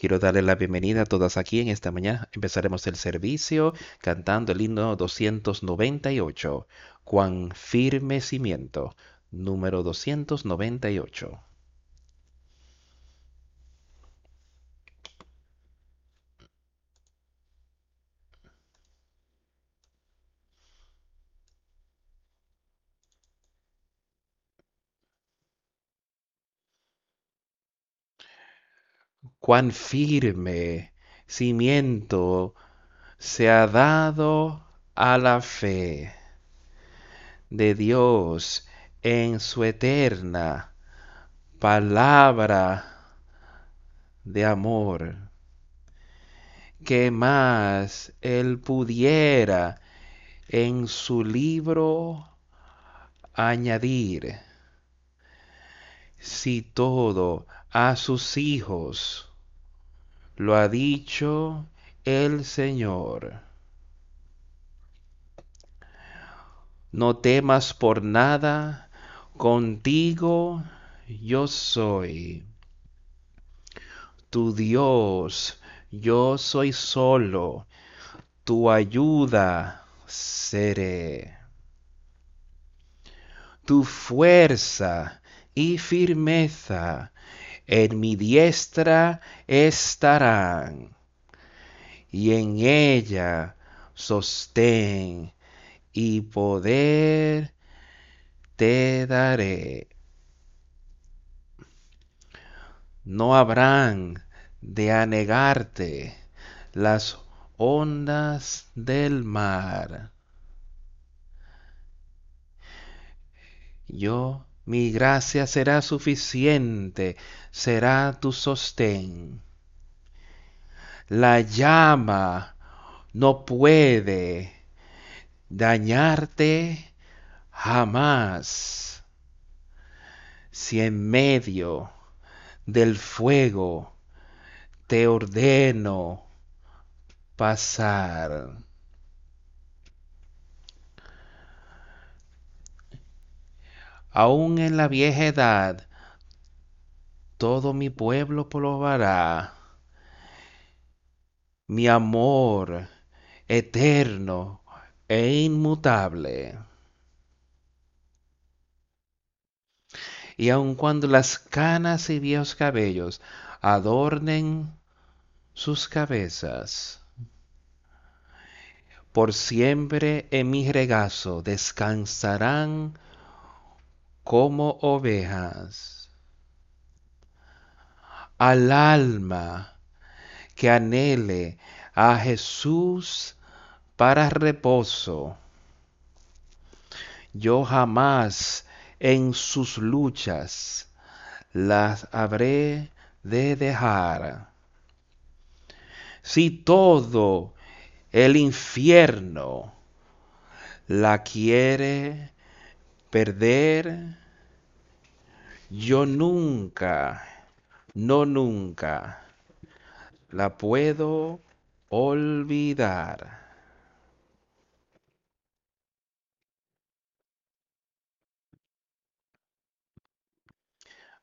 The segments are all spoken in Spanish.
Quiero darle la bienvenida a todas aquí en esta mañana. Empezaremos el servicio cantando el himno 298, Cuán firme cimiento, número 298. Cuán firme cimiento se ha dado a la fe de Dios en su eterna palabra de amor. Que más él pudiera en su libro añadir si todo a sus hijos lo ha dicho el Señor. No temas por nada, contigo yo soy. Tu Dios, yo soy solo, tu ayuda seré. Tu fuerza y firmeza en mi diestra estarán, y en ella sostén y poder te daré. No habrán de anegarte las ondas del mar. Yo mi gracia será suficiente, será tu sostén. La llama no puede dañarte jamás si en medio del fuego te ordeno pasar. Aún en la vieja edad, todo mi pueblo probará mi amor eterno e inmutable. Y aun cuando las canas y viejos cabellos adornen sus cabezas, por siempre en mi regazo descansarán como ovejas. Al alma que anhele a Jesús para reposo, yo jamás en sus luchas las habré de dejar. Si todo el infierno la quiere perder, yo nunca, no nunca la puedo olvidar.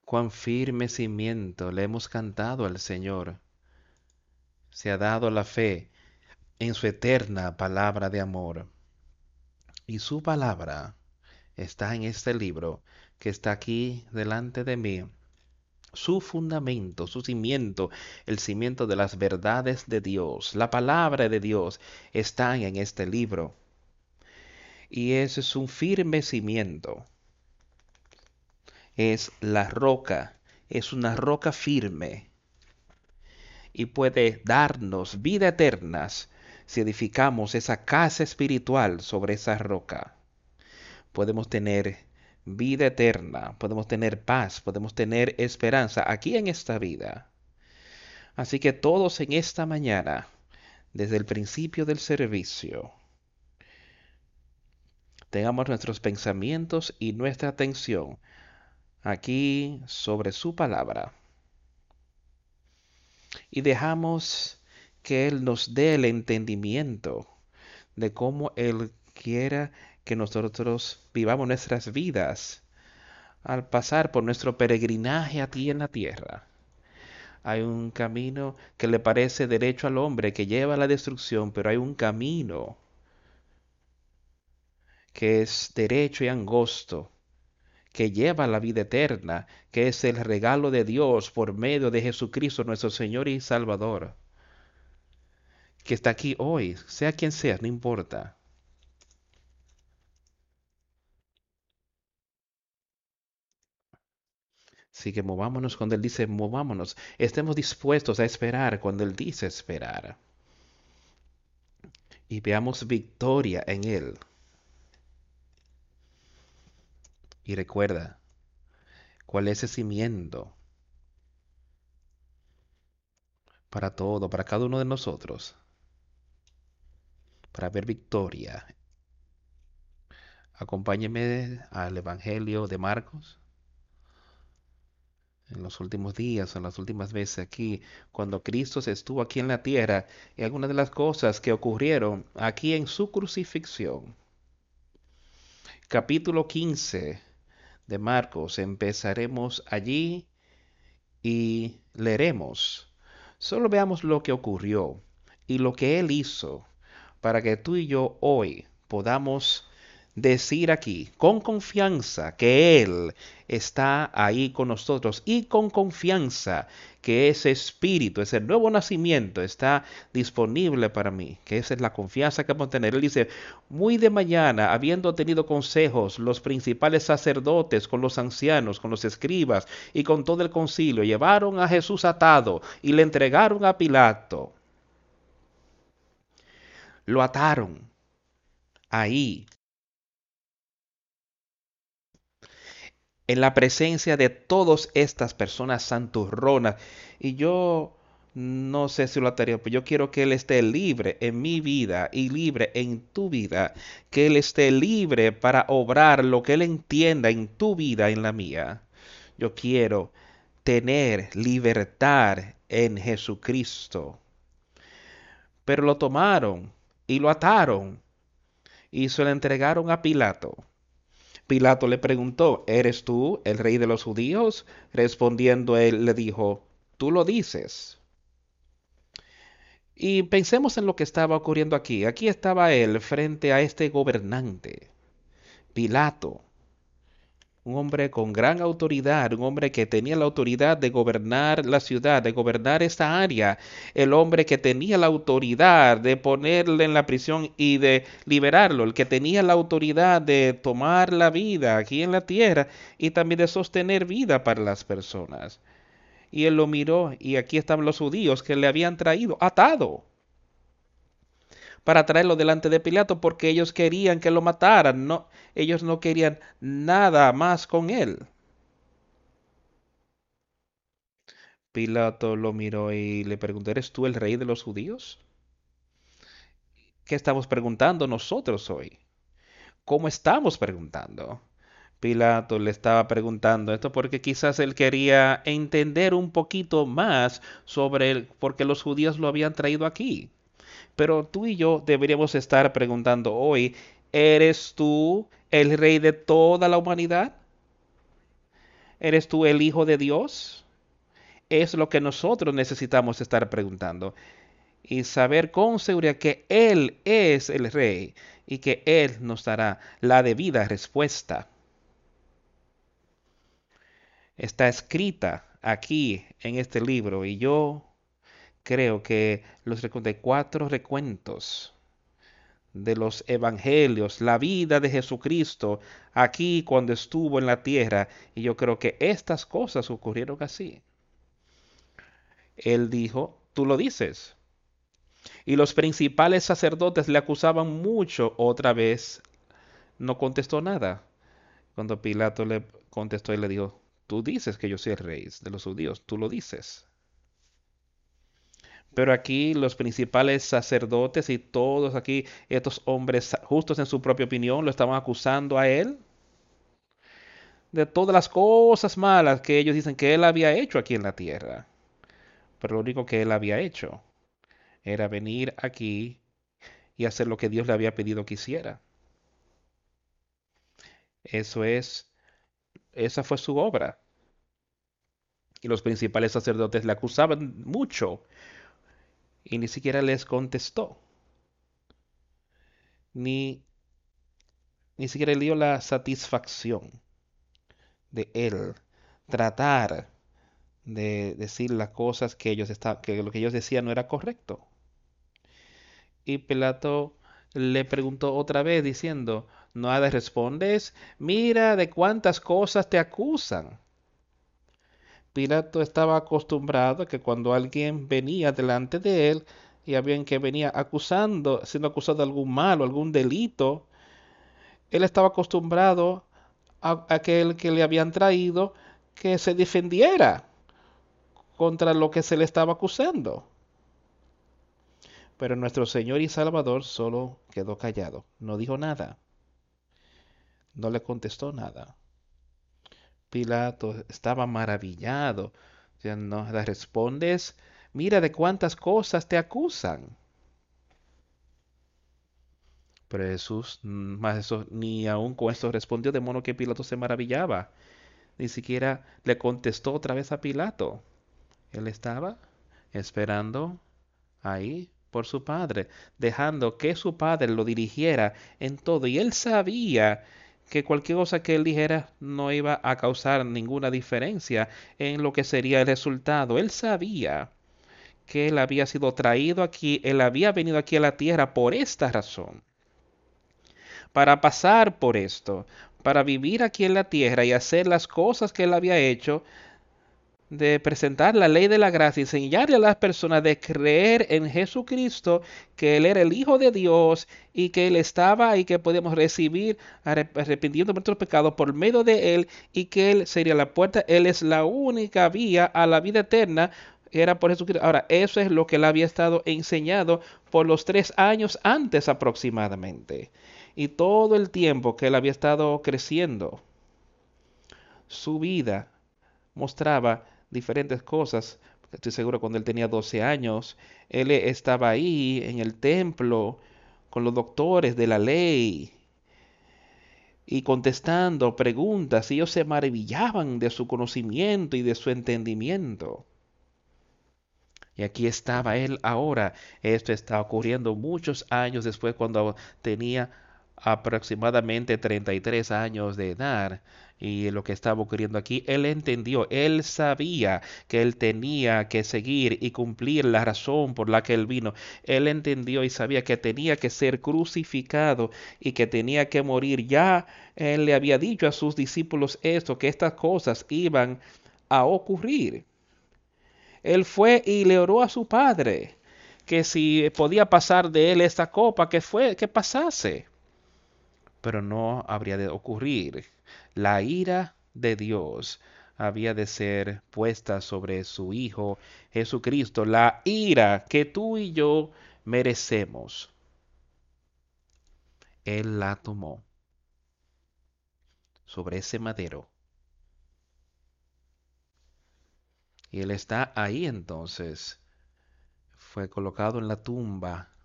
Cuán firme cimiento le hemos cantado al Señor. Se ha dado la fe en su eterna palabra de amor. Y su palabra está en este libro que está aquí delante de mí. Su fundamento, su cimiento, el cimiento de las verdades de Dios, la palabra de Dios está en este libro. Y ese es un firme cimiento. Es la roca, es una roca firme. Y puede darnos vida eterna si edificamos esa casa espiritual sobre esa roca podemos tener vida eterna, podemos tener paz, podemos tener esperanza aquí en esta vida. Así que todos en esta mañana, desde el principio del servicio, tengamos nuestros pensamientos y nuestra atención aquí sobre su palabra. Y dejamos que Él nos dé el entendimiento de cómo Él quiera que nosotros vivamos nuestras vidas al pasar por nuestro peregrinaje aquí en la tierra. Hay un camino que le parece derecho al hombre, que lleva a la destrucción, pero hay un camino que es derecho y angosto, que lleva a la vida eterna, que es el regalo de Dios por medio de Jesucristo nuestro Señor y Salvador, que está aquí hoy, sea quien sea, no importa. Así que movámonos cuando Él dice movámonos. Estemos dispuestos a esperar cuando Él dice esperar. Y veamos victoria en Él. Y recuerda, ¿cuál es ese cimiento para todo, para cada uno de nosotros? Para ver victoria. Acompáñeme al Evangelio de Marcos en los últimos días, en las últimas veces aquí, cuando Cristo estuvo aquí en la tierra, y algunas de las cosas que ocurrieron aquí en su crucifixión. Capítulo 15 de Marcos, empezaremos allí y leeremos. Solo veamos lo que ocurrió y lo que Él hizo para que tú y yo hoy podamos decir aquí con confianza que Él está ahí con nosotros y con confianza que ese espíritu, ese nuevo nacimiento está disponible para mí, que esa es la confianza que vamos a tener. Él dice, muy de mañana, habiendo tenido consejos, los principales sacerdotes con los ancianos, con los escribas y con todo el concilio, llevaron a Jesús atado y le entregaron a Pilato. Lo ataron ahí en la presencia de todas estas personas santurronas. Y yo no sé si lo ataría, pero yo quiero que Él esté libre en mi vida y libre en tu vida. Que Él esté libre para obrar lo que Él entienda en tu vida, en la mía. Yo quiero tener libertad en Jesucristo. Pero lo tomaron y lo ataron y se lo entregaron a Pilato. Pilato le preguntó, ¿eres tú el rey de los judíos? Respondiendo él le dijo, tú lo dices. Y pensemos en lo que estaba ocurriendo aquí. Aquí estaba él frente a este gobernante, Pilato un hombre con gran autoridad, un hombre que tenía la autoridad de gobernar la ciudad, de gobernar esta área, el hombre que tenía la autoridad de ponerle en la prisión y de liberarlo, el que tenía la autoridad de tomar la vida aquí en la tierra y también de sostener vida para las personas. Y él lo miró y aquí estaban los judíos que le habían traído atado para traerlo delante de Pilato porque ellos querían que lo mataran, no, ellos no querían nada más con él. Pilato lo miró y le preguntó, ¿eres tú el rey de los judíos? ¿Qué estamos preguntando nosotros hoy? ¿Cómo estamos preguntando? Pilato le estaba preguntando esto porque quizás él quería entender un poquito más sobre el, por qué los judíos lo habían traído aquí. Pero tú y yo deberíamos estar preguntando hoy, ¿eres tú el rey de toda la humanidad? ¿Eres tú el Hijo de Dios? Es lo que nosotros necesitamos estar preguntando y saber con seguridad que Él es el Rey y que Él nos dará la debida respuesta. Está escrita aquí en este libro y yo creo que los cuatro recuentos de los evangelios, la vida de Jesucristo aquí cuando estuvo en la tierra, y yo creo que estas cosas ocurrieron así. Él dijo, tú lo dices. Y los principales sacerdotes le acusaban mucho otra vez. No contestó nada. Cuando Pilato le contestó y le dijo, tú dices que yo soy el rey de los judíos, tú lo dices. Pero aquí los principales sacerdotes y todos aquí, estos hombres justos en su propia opinión, lo estaban acusando a él de todas las cosas malas que ellos dicen que él había hecho aquí en la tierra. Pero lo único que él había hecho era venir aquí y hacer lo que Dios le había pedido que hiciera. Eso es, esa fue su obra. Y los principales sacerdotes le acusaban mucho y ni siquiera les contestó. Ni, ni siquiera le dio la satisfacción de él tratar de decir las cosas que ellos estaban, que lo que ellos decían no era correcto. Y Pilato le preguntó otra vez diciendo, ¿no de respondes? Mira de cuántas cosas te acusan. Pilato estaba acostumbrado a que cuando alguien venía delante de él y había que venía acusando, siendo acusado de algún mal o algún delito, él estaba acostumbrado a aquel que le habían traído que se defendiera contra lo que se le estaba acusando. Pero nuestro Señor y Salvador solo quedó callado, no dijo nada, no le contestó nada. Pilato estaba maravillado. Ya no le respondes, mira de cuántas cosas te acusan. Pero Jesús, mm, más eso, ni aún con esto respondió, de modo que Pilato se maravillaba. Ni siquiera le contestó otra vez a Pilato. Él estaba esperando ahí por su padre, dejando que su padre lo dirigiera en todo. Y él sabía que cualquier cosa que él dijera no iba a causar ninguna diferencia en lo que sería el resultado. Él sabía que él había sido traído aquí, él había venido aquí a la tierra por esta razón, para pasar por esto, para vivir aquí en la tierra y hacer las cosas que él había hecho de presentar la ley de la gracia y enseñarle a las personas de creer en Jesucristo, que Él era el Hijo de Dios y que Él estaba y que podíamos recibir arrepintiendo nuestros pecados por medio de Él y que Él sería la puerta, Él es la única vía a la vida eterna. Era por Jesucristo. Ahora, eso es lo que Él había estado enseñado por los tres años antes aproximadamente. Y todo el tiempo que Él había estado creciendo, su vida mostraba diferentes cosas. Estoy seguro cuando él tenía 12 años, él estaba ahí en el templo con los doctores de la ley y contestando preguntas. Ellos se maravillaban de su conocimiento y de su entendimiento. Y aquí estaba él ahora. Esto está ocurriendo muchos años después cuando tenía aproximadamente 33 años de edad y lo que estaba ocurriendo aquí, él entendió, él sabía que él tenía que seguir y cumplir la razón por la que él vino. Él entendió y sabía que tenía que ser crucificado y que tenía que morir. Ya él le había dicho a sus discípulos esto, que estas cosas iban a ocurrir. Él fue y le oró a su padre que si podía pasar de él esta copa, que fue que pasase pero no habría de ocurrir. La ira de Dios había de ser puesta sobre su Hijo Jesucristo, la ira que tú y yo merecemos. Él la tomó sobre ese madero. Y él está ahí entonces. Fue colocado en la tumba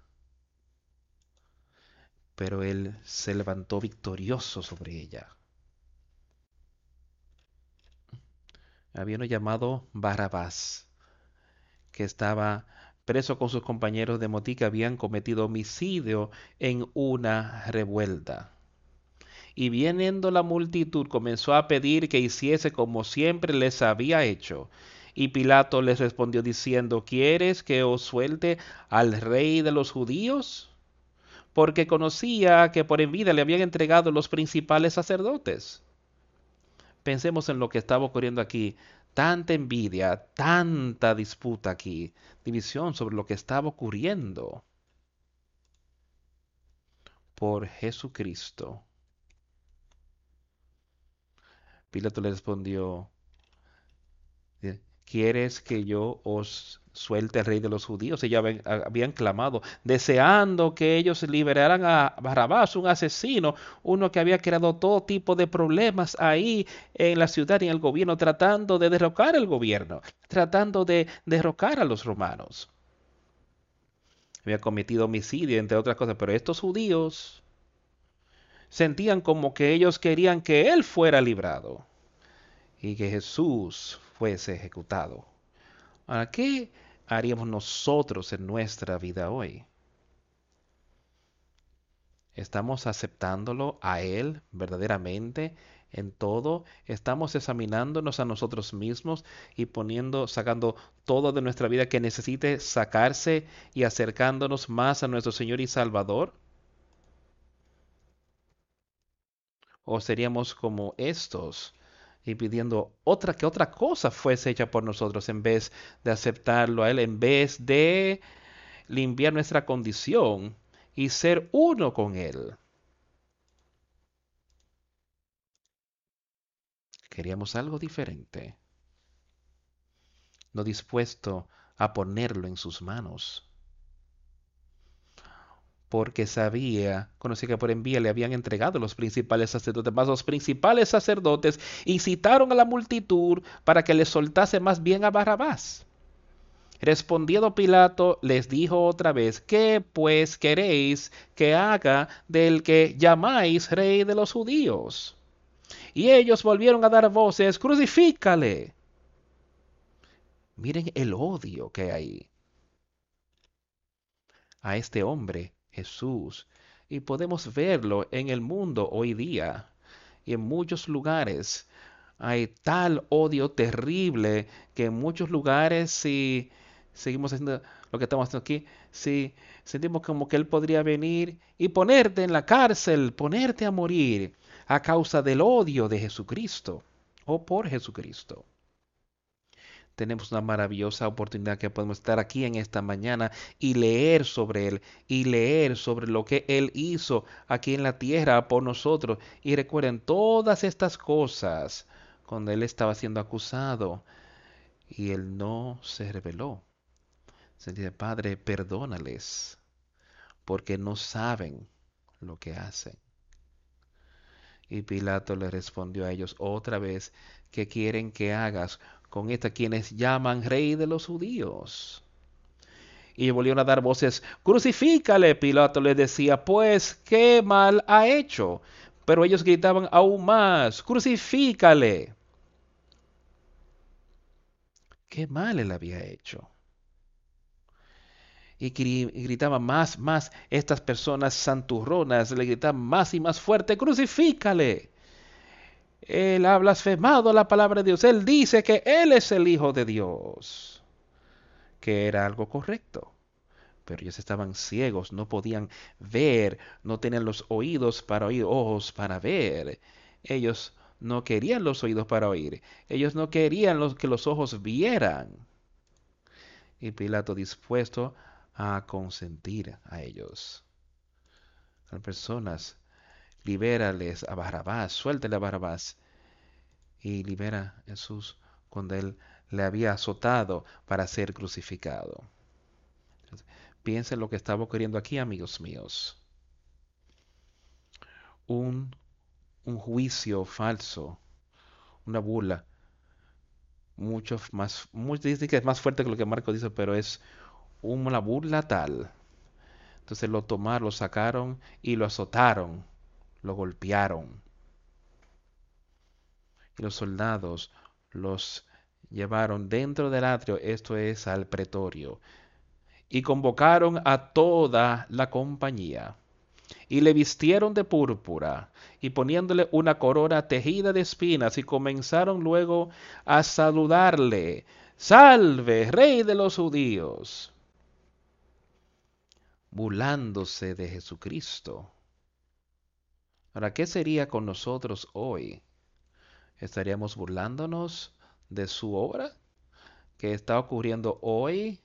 pero él se levantó victorioso sobre ella. Había uno llamado Barabás, que estaba preso con sus compañeros de motín que habían cometido homicidio en una revuelta. Y viendo la multitud comenzó a pedir que hiciese como siempre les había hecho. Y Pilato les respondió diciendo, ¿quieres que os suelte al rey de los judíos? Porque conocía que por envidia le habían entregado los principales sacerdotes. Pensemos en lo que estaba ocurriendo aquí. Tanta envidia, tanta disputa aquí, división sobre lo que estaba ocurriendo por Jesucristo. Pilato le respondió, ¿quieres que yo os suelte al rey de los judíos. Ellos habían, clamado, deseando que ellos liberaran a Barrabás, un asesino, uno que había creado todo tipo de problemas ahí en la ciudad y en el gobierno, tratando de derrocar el gobierno, tratando de derrocar a los romanos. Había cometido homicidio, entre otras cosas, pero estos judíos sentían como que ellos querían que él fuera librado y que Jesús fuese ejecutado. Ahora, ¿qué haríamos nosotros en nuestra vida hoy? ¿Estamos aceptándolo a Él verdaderamente en todo? ¿Estamos examinándonos a nosotros mismos y poniendo, sacando todo de nuestra vida que necesite sacarse y acercándonos más a nuestro Señor y Salvador? ¿O seríamos como estos y pidiendo otra que otra cosa fuese hecha por nosotros en vez de aceptarlo a Él, en vez de limpiar nuestra condición y ser uno con Él. Queríamos algo diferente, no dispuesto a ponerlo en sus manos. Porque sabía, conocía que por envía le habían entregado los principales sacerdotes, más los principales sacerdotes incitaron a la multitud para que le soltase más bien a Barrabás Respondiendo Pilato, les dijo otra vez, ¿qué pues queréis que haga del que llamáis rey de los judíos? Y ellos volvieron a dar voces, crucifícale. Miren el odio que hay a este hombre, Jesús, y podemos verlo en el mundo hoy día y en muchos lugares. Hay tal odio terrible que en muchos lugares si seguimos haciendo lo que estamos haciendo aquí, si sentimos como que Él podría venir y ponerte en la cárcel, ponerte a morir a causa del odio de Jesucristo o por Jesucristo. Tenemos una maravillosa oportunidad que podemos estar aquí en esta mañana y leer sobre Él y leer sobre lo que Él hizo aquí en la tierra por nosotros. Y recuerden todas estas cosas cuando Él estaba siendo acusado y Él no se reveló se dice, Padre, perdónales, porque no saben lo que hacen. Y Pilato le respondió a ellos otra vez, ¿qué quieren que hagas con esta quienes llaman rey de los judíos? Y volvieron a dar voces, crucifícale. Pilato le decía, pues, ¿qué mal ha hecho? Pero ellos gritaban aún más, crucifícale. ¿Qué mal él había hecho? y gritaban más, más, estas personas santurronas le gritaban más y más fuerte, crucifícale. Él ha blasfemado la palabra de Dios. Él dice que Él es el Hijo de Dios, que era algo correcto. Pero ellos estaban ciegos, no podían ver, no tenían los oídos para oír, ojos para ver. Ellos no querían los oídos para oír. Ellos no querían que los ojos vieran. Y Pilato dispuesto a consentir a ellos. Las personas, libérales a Barrabás, suéltale a Barrabás y libera a Jesús cuando él le había azotado para ser crucificado. Piensen lo que estaba ocurriendo aquí, amigos míos. Un, un juicio falso, una burla, mucho más, dicen que es más fuerte que lo que Marco dice, pero es una burla tal. Entonces lo tomaron, lo sacaron y lo azotaron, lo golpearon. Y los soldados los llevaron dentro del atrio, esto es al pretorio, y convocaron a toda la compañía. Y le vistieron de púrpura, y poniéndole una corona tejida de espinas, y comenzaron luego a saludarle, Salve, rey de los judíos burlándose de Jesucristo. Ahora, ¿qué sería con nosotros hoy? ¿Estaríamos burlándonos de su obra que está ocurriendo hoy?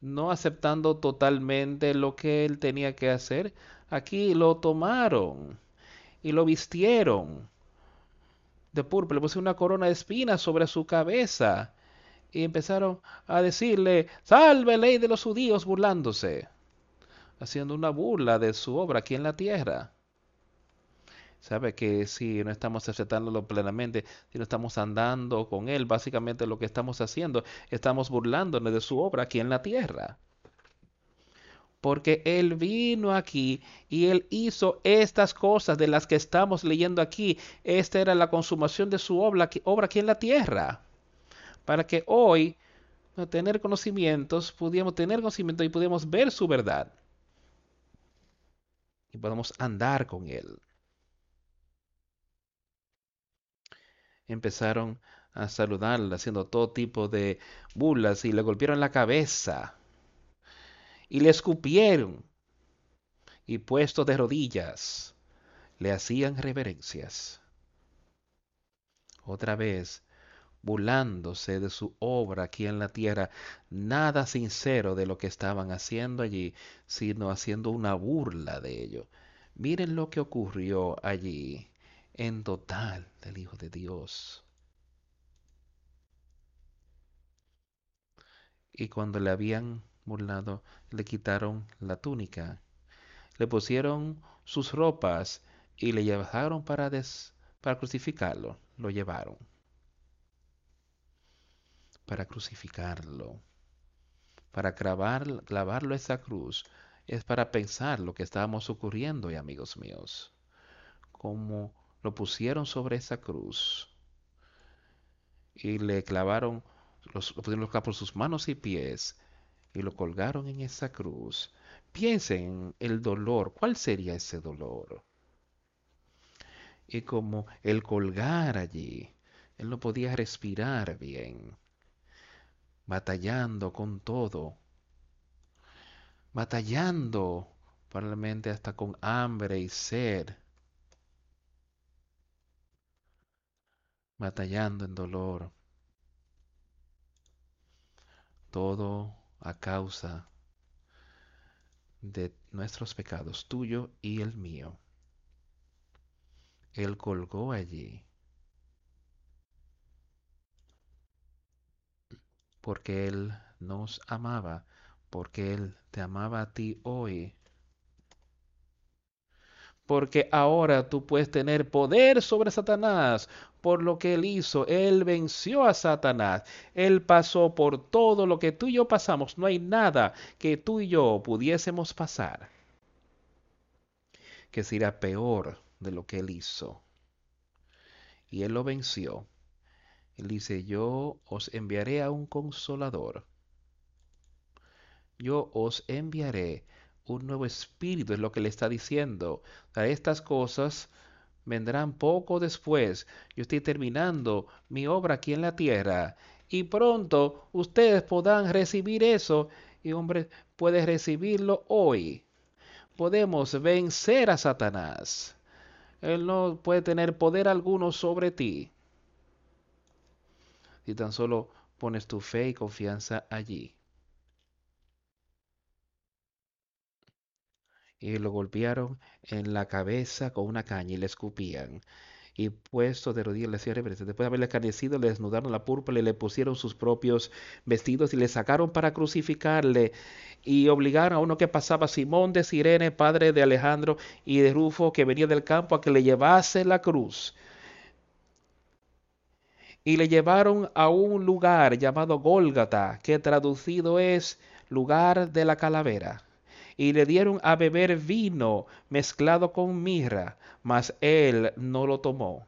No aceptando totalmente lo que él tenía que hacer. Aquí lo tomaron y lo vistieron de púrpura, le pusieron una corona de espinas sobre su cabeza y empezaron a decirle, salve ley de los judíos burlándose haciendo una burla de su obra aquí en la tierra. Sabe que si no estamos aceptándolo plenamente, si no estamos andando con Él, básicamente lo que estamos haciendo, estamos burlándonos de su obra aquí en la tierra. Porque Él vino aquí y Él hizo estas cosas de las que estamos leyendo aquí. Esta era la consumación de su obra, obra aquí en la tierra para que hoy, tener conocimientos, pudiéramos tener conocimiento y pudiéramos ver su verdad. Y podamos andar con Él. Empezaron a saludarla, haciendo todo tipo de burlas y le golpearon la cabeza y le escupieron y puesto de rodillas le hacían reverencias. Otra vez, burlándose de su obra aquí en la tierra, nada sincero de lo que estaban haciendo allí, sino haciendo una burla de ello. Miren lo que ocurrió allí en total del Hijo de Dios. Y cuando le habían burlado, le quitaron la túnica, le pusieron sus ropas y le llevaron para, para crucificarlo. Lo llevaron para crucificarlo, para clavar, clavarlo a esa cruz. Es para pensar lo que estábamos ocurriendo, y amigos míos, como lo pusieron sobre esa cruz y le clavaron, los, lo pusieron por sus manos y pies y lo colgaron en esa cruz. Piensen en el dolor. ¿Cuál sería ese dolor? Y como el colgar allí, él no podía respirar bien, batallando con todo, batallando probablemente hasta con hambre y sed, batallando en dolor. Todo a causa de nuestros pecados, tuyo y el mío. Él colgó allí porque Él nos amaba, porque Él te amaba a ti hoy porque ahora tú puedes tener poder sobre Satanás por lo que él hizo. Él venció a Satanás. Él pasó por todo lo que tú y yo pasamos. No hay nada que tú y yo pudiésemos pasar que sería peor de lo que él hizo. Y él lo venció. Él dice, yo os enviaré a un consolador. Yo os enviaré un nuevo espíritu, es lo que le está diciendo. estas cosas vendrán poco después. Yo estoy terminando mi obra aquí en la tierra y pronto ustedes podrán recibir eso y hombre, puedes recibirlo hoy. Podemos vencer a Satanás. Él no puede tener poder alguno sobre ti. Si tan solo pones tu fe y confianza allí. Y lo golpearon en la cabeza con una caña y le escupían. Y puesto de rodillas le hacían reverencia. Después de haberle carnecido, le desnudaron la púrpura y le pusieron sus propios vestidos y le sacaron para crucificarle. Y obligaron a uno que pasaba, Simón de Sirene, padre de Alejandro y de Rufo, que venía del campo, a que le llevase la cruz. Y le llevaron a un lugar llamado Gólgata, que traducido es lugar de la calavera y le dieron a beber vino mezclado con mirra, mas él no lo tomó.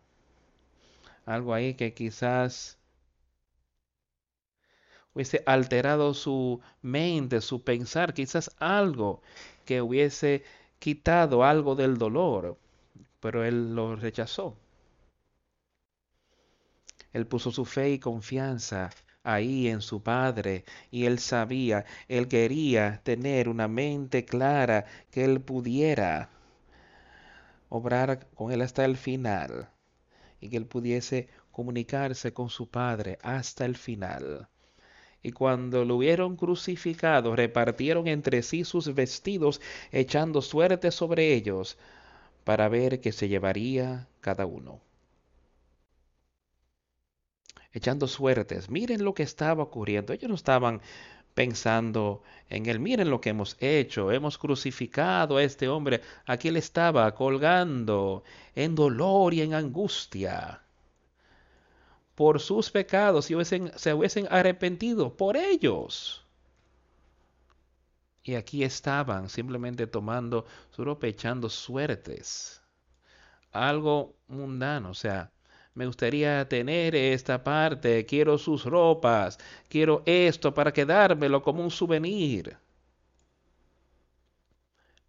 Algo ahí que quizás hubiese alterado su mente, su pensar, quizás algo que hubiese quitado algo del dolor, pero él lo rechazó. Él puso su fe y confianza ahí en su padre y él sabía, él quería tener una mente clara que él pudiera obrar con él hasta el final y que él pudiese comunicarse con su padre hasta el final. Y cuando lo hubieron crucificado, repartieron entre sí sus vestidos, echando suerte sobre ellos, para ver qué se llevaría cada uno echando suertes. Miren lo que estaba ocurriendo. Ellos no estaban pensando en él. Miren lo que hemos hecho. Hemos crucificado a este hombre. Aquí él estaba colgando en dolor y en angustia. Por sus pecados, si se hubiesen arrepentido por ellos. Y aquí estaban simplemente tomando su ropa, echando suertes. Algo mundano, o sea, me gustaría tener esta parte, quiero sus ropas, quiero esto para quedármelo como un souvenir.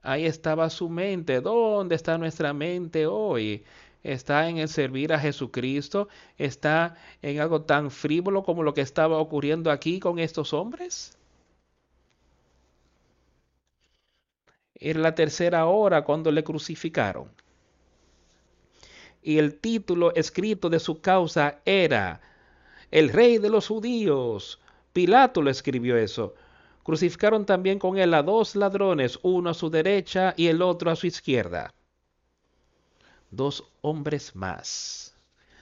Ahí estaba su mente. ¿Dónde está nuestra mente hoy? Está en el servir a Jesucristo. Está en algo tan frívolo como lo que estaba ocurriendo aquí con estos hombres. Era la tercera hora cuando le crucificaron y el título escrito de su causa era El Rey de los Judíos. Pilato lo escribió eso. Crucificaron también con él a dos ladrones, uno a su derecha y el otro a su izquierda. Dos hombres más,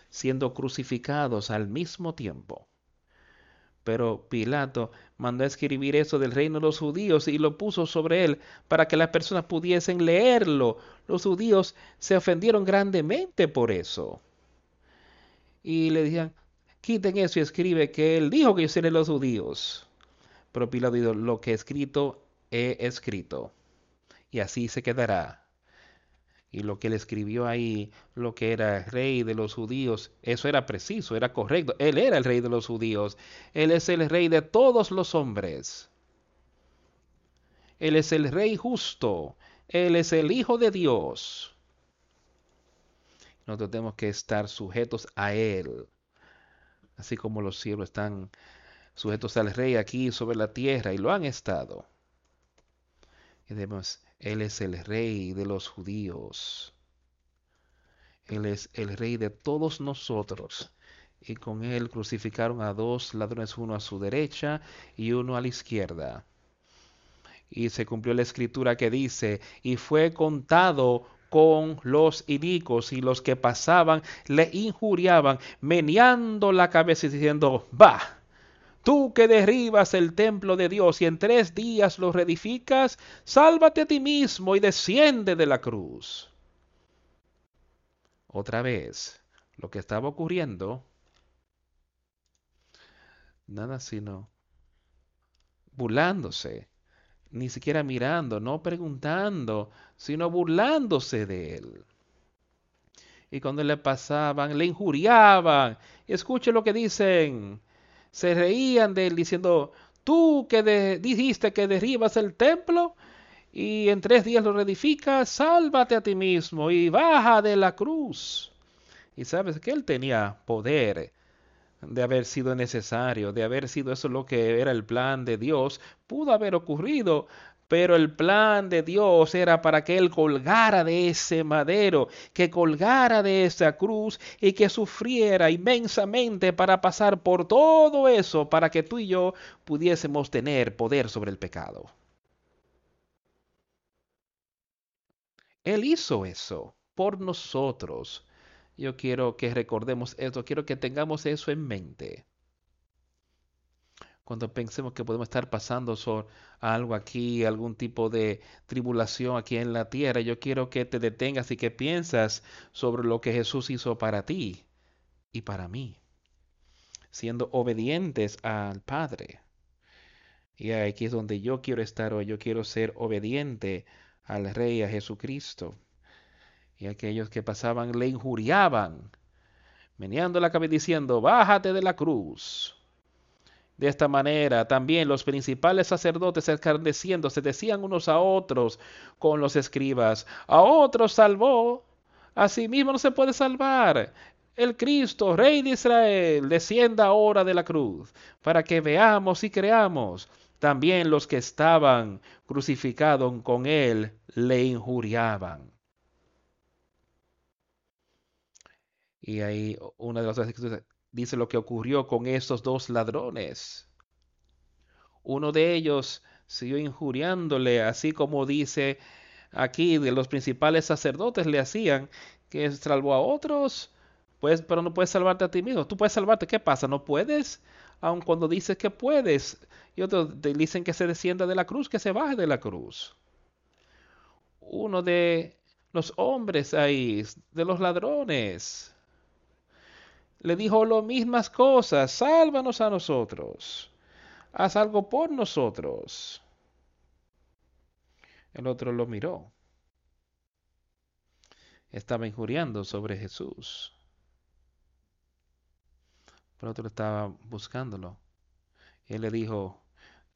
siendo crucificados al mismo tiempo. Pero Pilato mandó a escribir eso del reino de los judíos y lo puso sobre él para que las personas pudiesen leerlo. Los judíos se ofendieron grandemente por eso. Y le decían, quiten eso y escribe que él dijo que yo los judíos. Pero Pilato dijo, lo que he escrito, he escrito. Y así se quedará y lo que él escribió ahí, lo que era rey de los judíos, eso era preciso, era correcto. Él era el rey de los judíos. Él es el rey de todos los hombres. Él es el rey justo. Él es el Hijo de Dios. Nosotros tenemos que estar sujetos a Él. Así como los cielos están sujetos al rey aquí sobre la tierra y lo han estado. Y debemos él es el rey de los judíos. Él es el rey de todos nosotros. Y con él crucificaron a dos ladrones, uno a su derecha y uno a la izquierda. Y se cumplió la escritura que dice, y fue contado con los iniquos y los que pasaban le injuriaban, meneando la cabeza y diciendo, va, Tú que derribas el templo de Dios y en tres días lo reedificas, sálvate a ti mismo y desciende de la cruz. Otra vez, lo que estaba ocurriendo, nada sino burlándose, ni siquiera mirando, no preguntando, sino burlándose de él. Y cuando le pasaban, le injuriaban. Escuche lo que dicen se reían de él diciendo, tú que dijiste que derribas el templo y en tres días lo reedificas, sálvate a ti mismo y baja de la cruz. Y sabes que él tenía poder de haber sido necesario, de haber sido eso lo que era el plan de Dios, pudo haber ocurrido, pero el plan de Dios era para que Él colgara de ese madero, que colgara de esa cruz y que sufriera inmensamente para pasar por todo eso, para que tú y yo pudiésemos tener poder sobre el pecado. Él hizo eso por nosotros. Yo quiero que recordemos esto, quiero que tengamos eso en mente cuando pensemos que podemos estar pasando algo aquí, algún tipo de tribulación aquí en la tierra, yo quiero que te detengas y que piensas sobre lo que Jesús hizo para ti y para mí, siendo obedientes al Padre. Y aquí es donde yo quiero estar hoy, yo quiero ser obediente al Rey, a Jesucristo. Y aquellos que pasaban le injuriaban, meneando la cabeza diciendo, bájate de la cruz. De esta manera también los principales sacerdotes escarneciendo se decían unos a otros con los escribas, a otros salvó, a sí mismo no se puede salvar. El Cristo, Rey de Israel, descienda ahora de la cruz, para que veamos y creamos. También los que estaban crucificados con él le injuriaban. Y ahí una de las dice lo que ocurrió con estos dos ladrones. Uno de ellos siguió injuriándole, así como dice aquí de los principales sacerdotes le hacían, que salvó a otros, pues, pero no puedes salvarte a ti mismo. Tú puedes salvarte, ¿qué pasa? ¿No puedes? Aun cuando dices que puedes. Y otros te dicen que se descienda de la cruz, que se baje de la cruz. Uno de los hombres ahí, de los ladrones, le dijo las mismas cosas, sálvanos a nosotros, haz algo por nosotros. El otro lo miró. Estaba injuriando sobre Jesús. pero otro estaba buscándolo. Él le dijo,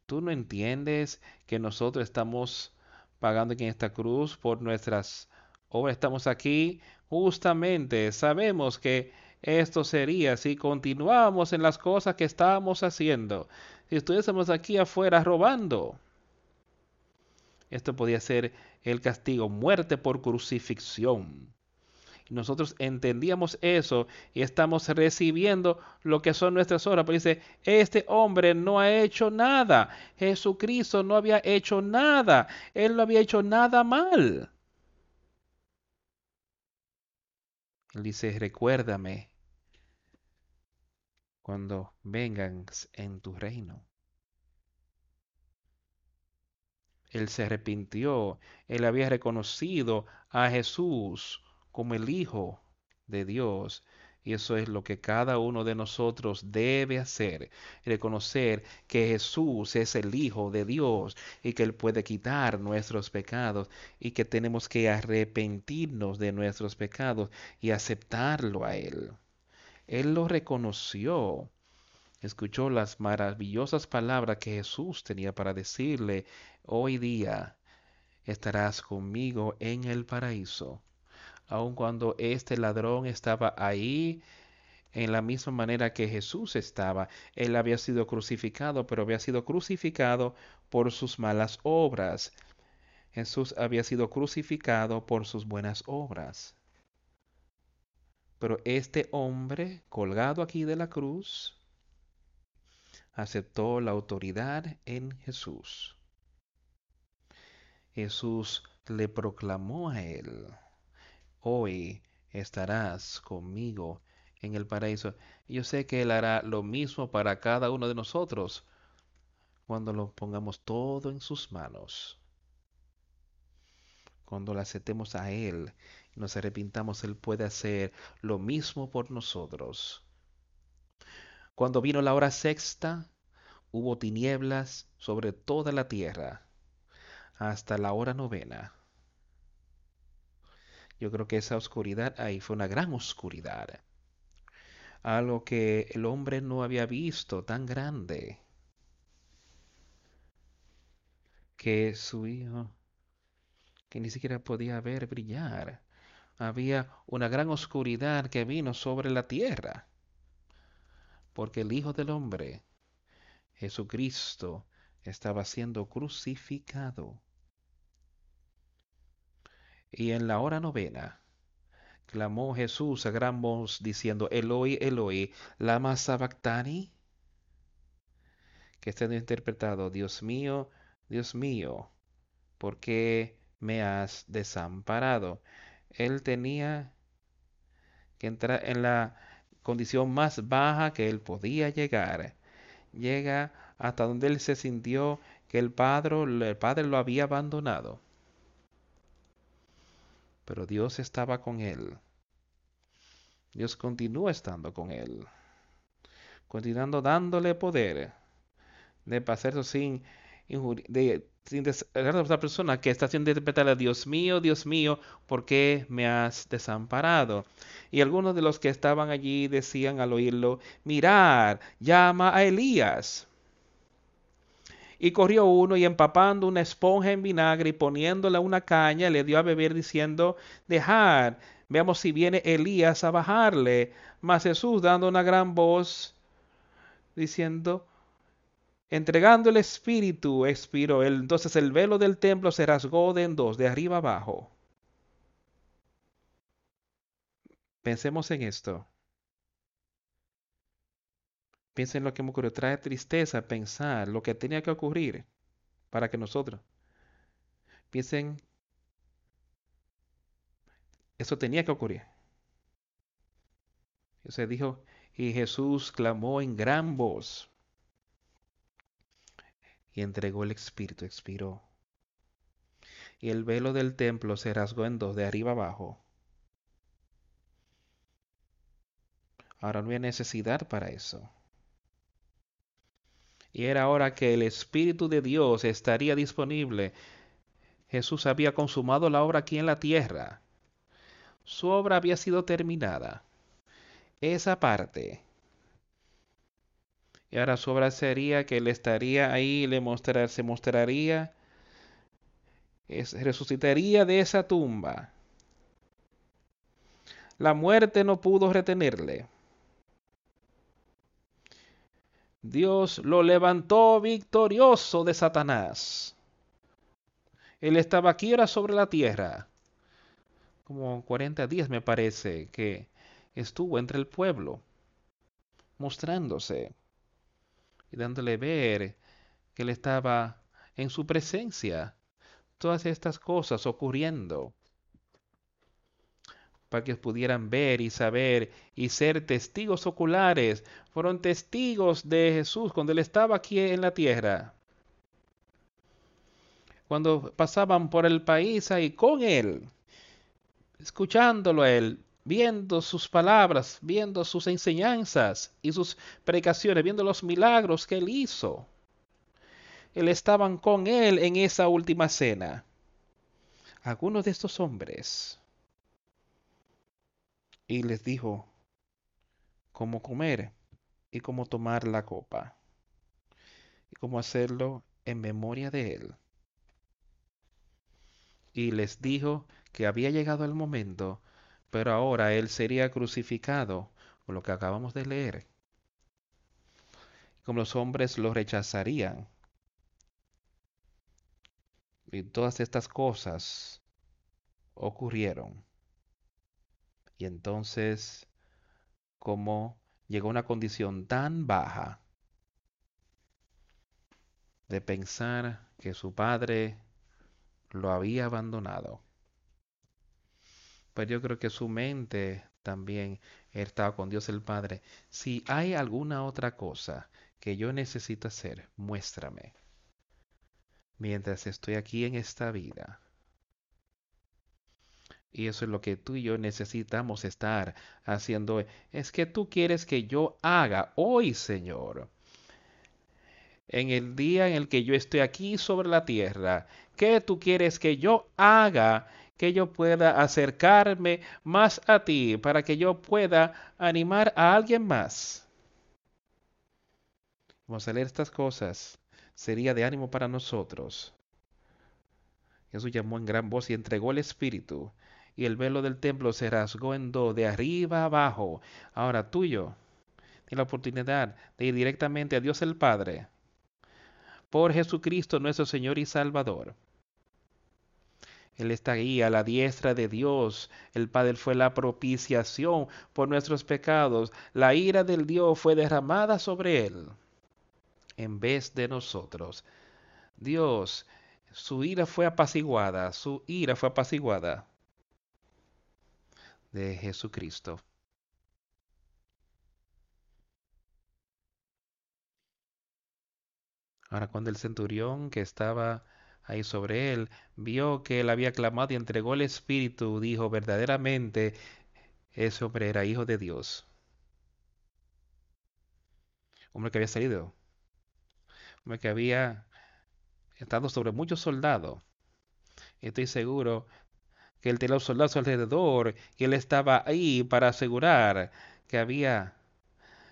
¿tú no entiendes que nosotros estamos pagando aquí en esta cruz por nuestras obras? Estamos aquí justamente, sabemos que esto sería si continuamos en las cosas que estábamos haciendo, si estuviésemos aquí afuera robando. Esto podía ser el castigo, muerte por crucifixión. Nosotros entendíamos eso y estamos recibiendo lo que son nuestras obras. Porque dice, este hombre no ha hecho nada. Jesucristo no había hecho nada. Él no había hecho nada mal. Dice, recuérdame cuando vengan en tu reino. Él se arrepintió, él había reconocido a Jesús como el Hijo de Dios. Y eso es lo que cada uno de nosotros debe hacer, reconocer que Jesús es el Hijo de Dios y que Él puede quitar nuestros pecados y que tenemos que arrepentirnos de nuestros pecados y aceptarlo a Él. Él lo reconoció, escuchó las maravillosas palabras que Jesús tenía para decirle, hoy día estarás conmigo en el paraíso aun cuando este ladrón estaba ahí en la misma manera que Jesús estaba. Él había sido crucificado, pero había sido crucificado por sus malas obras. Jesús había sido crucificado por sus buenas obras. Pero este hombre, colgado aquí de la cruz, aceptó la autoridad en Jesús. Jesús le proclamó a él hoy estarás conmigo en el paraíso. yo sé que Él hará lo mismo para cada uno de nosotros cuando lo pongamos todo en sus manos. Cuando le aceptemos a Él y nos arrepintamos, Él puede hacer lo mismo por nosotros. Cuando vino la hora sexta, hubo tinieblas sobre toda la tierra hasta la hora novena. Yo creo que esa oscuridad ahí fue una gran oscuridad. Algo que el hombre no había visto tan grande. Que su hijo, que ni siquiera podía ver brillar. Había una gran oscuridad que vino sobre la tierra. Porque el Hijo del Hombre, Jesucristo, estaba siendo crucificado. Y en la hora novena clamó Jesús a gran voz diciendo, Eloi, Eloi, lama sabactani, que está interpretado, Dios mío, Dios mío, ¿por qué me has desamparado? Él tenía que entrar en la condición más baja que él podía llegar. Llega hasta donde él se sintió que el Padre, el Padre lo había abandonado pero Dios estaba con él. Dios continúa estando con él, continuando dándole poder de pasar sin de, sin a otra persona que está haciendo interpretar a Dios mío, Dios mío, ¿por qué me has desamparado? Y algunos de los que estaban allí decían al oírlo, mirar, llama a Elías. Y corrió uno y empapando una esponja en vinagre y poniéndola una caña, le dio a beber diciendo, dejad, veamos si viene Elías a bajarle. Mas Jesús dando una gran voz, diciendo, entregando el espíritu, expiró. Entonces el velo del templo se rasgó de en dos, de arriba abajo. Pensemos en esto. Piensen en lo que me ocurrió. Trae tristeza pensar lo que tenía que ocurrir para que nosotros. Piensen, eso tenía que ocurrir. Se dijo, y Jesús clamó en gran voz y entregó el Espíritu, expiró. Y el velo del templo se rasgó en dos, de arriba abajo. Ahora no hay necesidad para eso y era hora que el Espíritu de Dios estaría disponible. Jesús había consumado la obra aquí en la tierra. Su obra había sido terminada. Esa parte Y ahora su obra sería que él estaría ahí, le mostrar, se mostraría, resucitaría de esa tumba. La muerte no pudo retenerle. Dios lo levantó victorioso de Satanás. Él estaba aquí ahora sobre la tierra. Como 40 días me parece que estuvo entre el pueblo, mostrándose y dándole ver que él estaba en su presencia. Todas estas cosas ocurriendo para que pudieran ver y saber y ser testigos oculares. Fueron testigos de Jesús cuando Él estaba aquí en la tierra. Cuando pasaban por el país ahí con Él, escuchándolo a Él, viendo sus palabras, viendo sus enseñanzas y sus predicaciones, viendo los milagros que Él hizo. Él estaban con Él en esa última cena. Algunos de estos hombres y les dijo cómo comer y cómo tomar la copa y cómo hacerlo en memoria de él. Y les dijo que había llegado el momento, pero ahora él sería crucificado, con lo que acabamos de leer. Como los hombres lo rechazarían. Y todas estas cosas ocurrieron. Y entonces, como llegó a una condición tan baja de pensar que su padre lo había abandonado. Pero yo creo que su mente también estaba con Dios el Padre. Si hay alguna otra cosa que yo necesito hacer, muéstrame. Mientras estoy aquí en esta vida. Y eso es lo que tú y yo necesitamos estar haciendo. Es que tú quieres que yo haga hoy, Señor. En el día en el que yo estoy aquí sobre la tierra, ¿qué tú quieres que yo haga? Que yo pueda acercarme más a ti para que yo pueda animar a alguien más. Vamos a leer estas cosas. Sería de ánimo para nosotros. Jesús llamó en gran voz y entregó el Espíritu y el velo del templo se rasgó en dos, de arriba abajo. Ahora tuyo, tienes la oportunidad de ir directamente a Dios el Padre por Jesucristo nuestro Señor y Salvador. Él está ahí a la diestra de Dios. El Padre fue la propiciación por nuestros pecados. La ira del Dios fue derramada sobre Él en vez de nosotros. Dios, su ira fue apaciguada, su ira fue apaciguada de Jesucristo. Ahora cuando el centurión que estaba ahí sobre él vio que él había clamado y entregó el espíritu, dijo verdaderamente, ese hombre era hijo de Dios. Hombre que había salido, hombre que había estado sobre muchos soldados. Estoy seguro que él tenía los soldados alrededor y él estaba ahí para asegurar que había,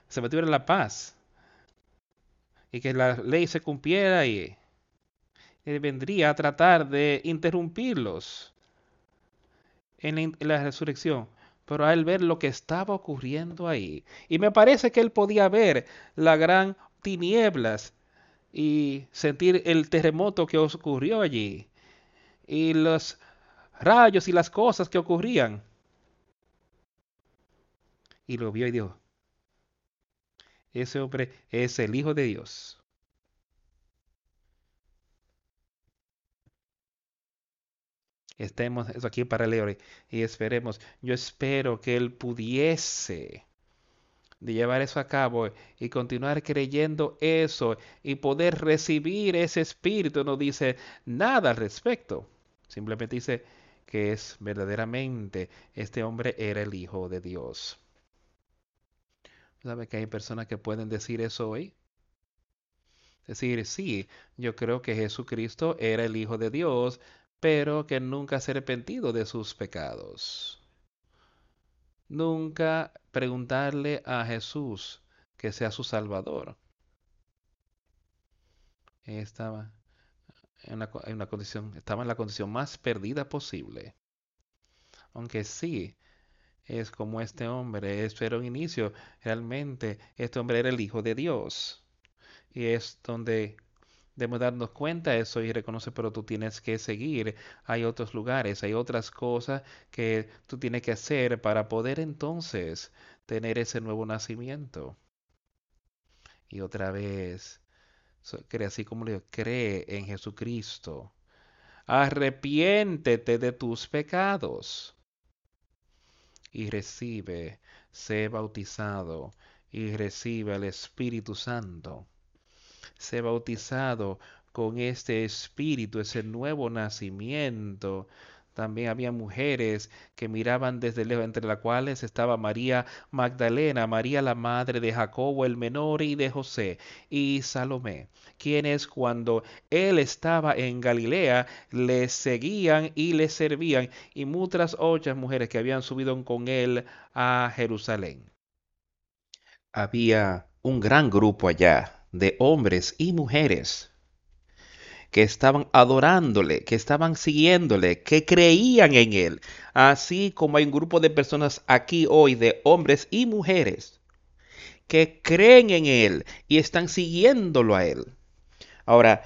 se mantuviera la paz y que la ley se cumpliera y él vendría a tratar de interrumpirlos en la, resurrección pero al ver lo que estaba ocurriendo ahí. Y me parece que él podía ver la gran tinieblas y sentir el terremoto que ocurrió allí. Y los rayos y las cosas que ocurrían. Y lo vio y dijo, ese hombre es el Hijo de Dios. Estemos aquí para leer y esperemos. Yo espero que él pudiese de llevar eso a cabo y continuar creyendo eso y poder recibir ese espíritu. No dice nada al respecto. Simplemente dice, que es verdaderamente este hombre era el Hijo de Dios. ¿Sabe que hay personas que pueden decir eso hoy? Decir, sí, yo creo que Jesucristo era el Hijo de Dios, pero que nunca se ha arrepentido de sus pecados. Nunca preguntarle a Jesús que sea su Salvador. estaba en una, condición, estaba en la condición más perdida posible. Aunque sí, es como este hombre, esto era un inicio, realmente este hombre era el Hijo de Dios. Y es donde debemos darnos cuenta de eso y reconocer, pero tú tienes que seguir. Hay otros lugares, hay otras cosas que tú tienes que hacer para poder entonces tener ese nuevo nacimiento. Y otra vez, cree así como le digo, cree en Jesucristo. Arrepiéntete de tus pecados y recibe, sé bautizado y recibe el Espíritu Santo. Sé bautizado con este Espíritu, ese nuevo nacimiento también había mujeres que miraban desde lejos, entre las cuales estaba María Magdalena, María la madre de Jacobo el menor y de José, y Salomé, quienes cuando él estaba en Galilea le seguían y le servían, y muchas otras mujeres que habían subido con él a Jerusalén. Había un gran grupo allá de hombres y mujeres que estaban adorándole, que estaban siguiéndole, que creían en él. Así como hay un grupo de personas aquí hoy, de hombres y mujeres, que creen en él y están siguiéndolo a él. Ahora,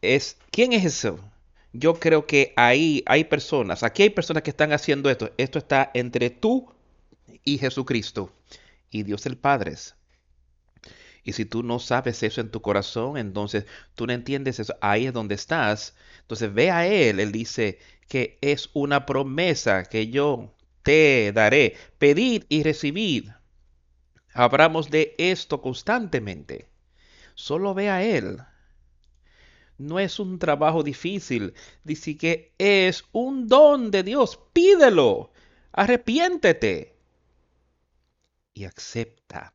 es, ¿quién es eso? Yo creo que ahí hay personas, aquí hay personas que están haciendo esto. Esto está entre tú y Jesucristo y Dios el Padre. Y si tú no sabes eso en tu corazón, entonces tú no entiendes eso. Ahí es donde estás. Entonces ve a Él. Él dice que es una promesa que yo te daré. Pedid y recibid. Hablamos de esto constantemente. Solo ve a Él. No es un trabajo difícil. Dice que es un don de Dios. Pídelo. Arrepiéntete. Y acepta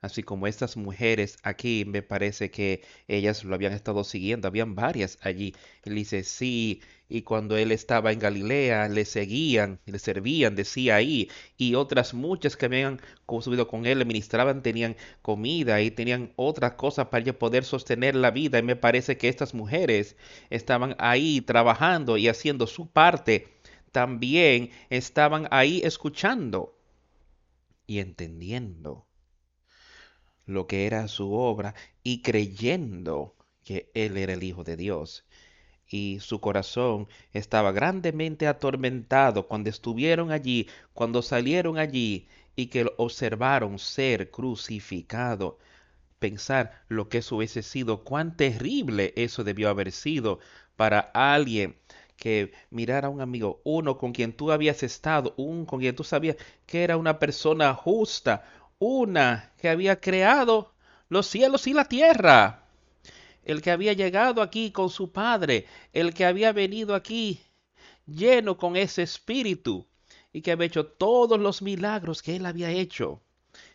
así como estas mujeres aquí, me parece que ellas lo habían estado siguiendo, habían varias allí. Él dice, sí, y cuando él estaba en Galilea, le seguían, le servían, decía ahí, y otras muchas que habían subido con él, le ministraban, tenían comida y tenían otras cosas para poder sostener la vida. Y me parece que estas mujeres estaban ahí trabajando y haciendo su parte. También estaban ahí escuchando y entendiendo lo que era su obra y creyendo que Él era el Hijo de Dios. Y su corazón estaba grandemente atormentado cuando estuvieron allí, cuando salieron allí y que lo observaron ser crucificado. Pensar lo que eso hubiese sido, cuán terrible eso debió haber sido para alguien que mirara a un amigo, uno con quien tú habías estado, un con quien tú sabías que era una persona justa, una que había creado los cielos y la tierra, el que había llegado aquí con su Padre, el que había venido aquí lleno con ese espíritu y que había hecho todos los milagros que él había hecho.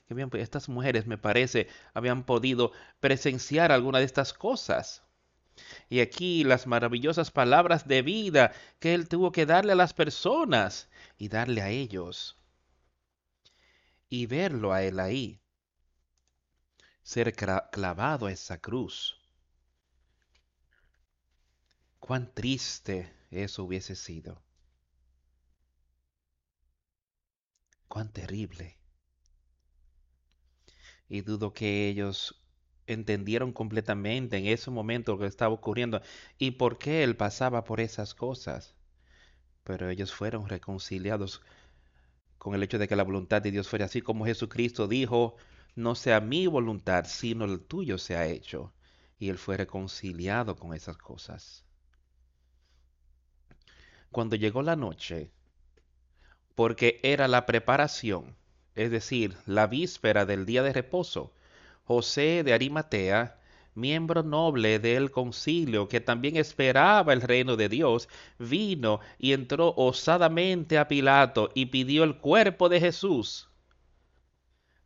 Que bien, estas mujeres, me parece, habían podido presenciar alguna de estas cosas. Y aquí las maravillosas palabras de vida que él tuvo que darle a las personas y darle a ellos y verlo a él ahí, ser clavado a esa cruz. Cuán triste eso hubiese sido. Cuán terrible. Y dudo que ellos entendieron completamente en ese momento lo que estaba ocurriendo y por qué él pasaba por esas cosas. Pero ellos fueron reconciliados con el hecho de que la voluntad de Dios fuera así como Jesucristo dijo, no sea mi voluntad, sino el tuyo sea hecho. Y él fue reconciliado con esas cosas. Cuando llegó la noche, porque era la preparación, es decir, la víspera del día de reposo, José de Arimatea, miembro noble del concilio que también esperaba el reino de Dios, vino y entró osadamente a Pilato y pidió el cuerpo de Jesús.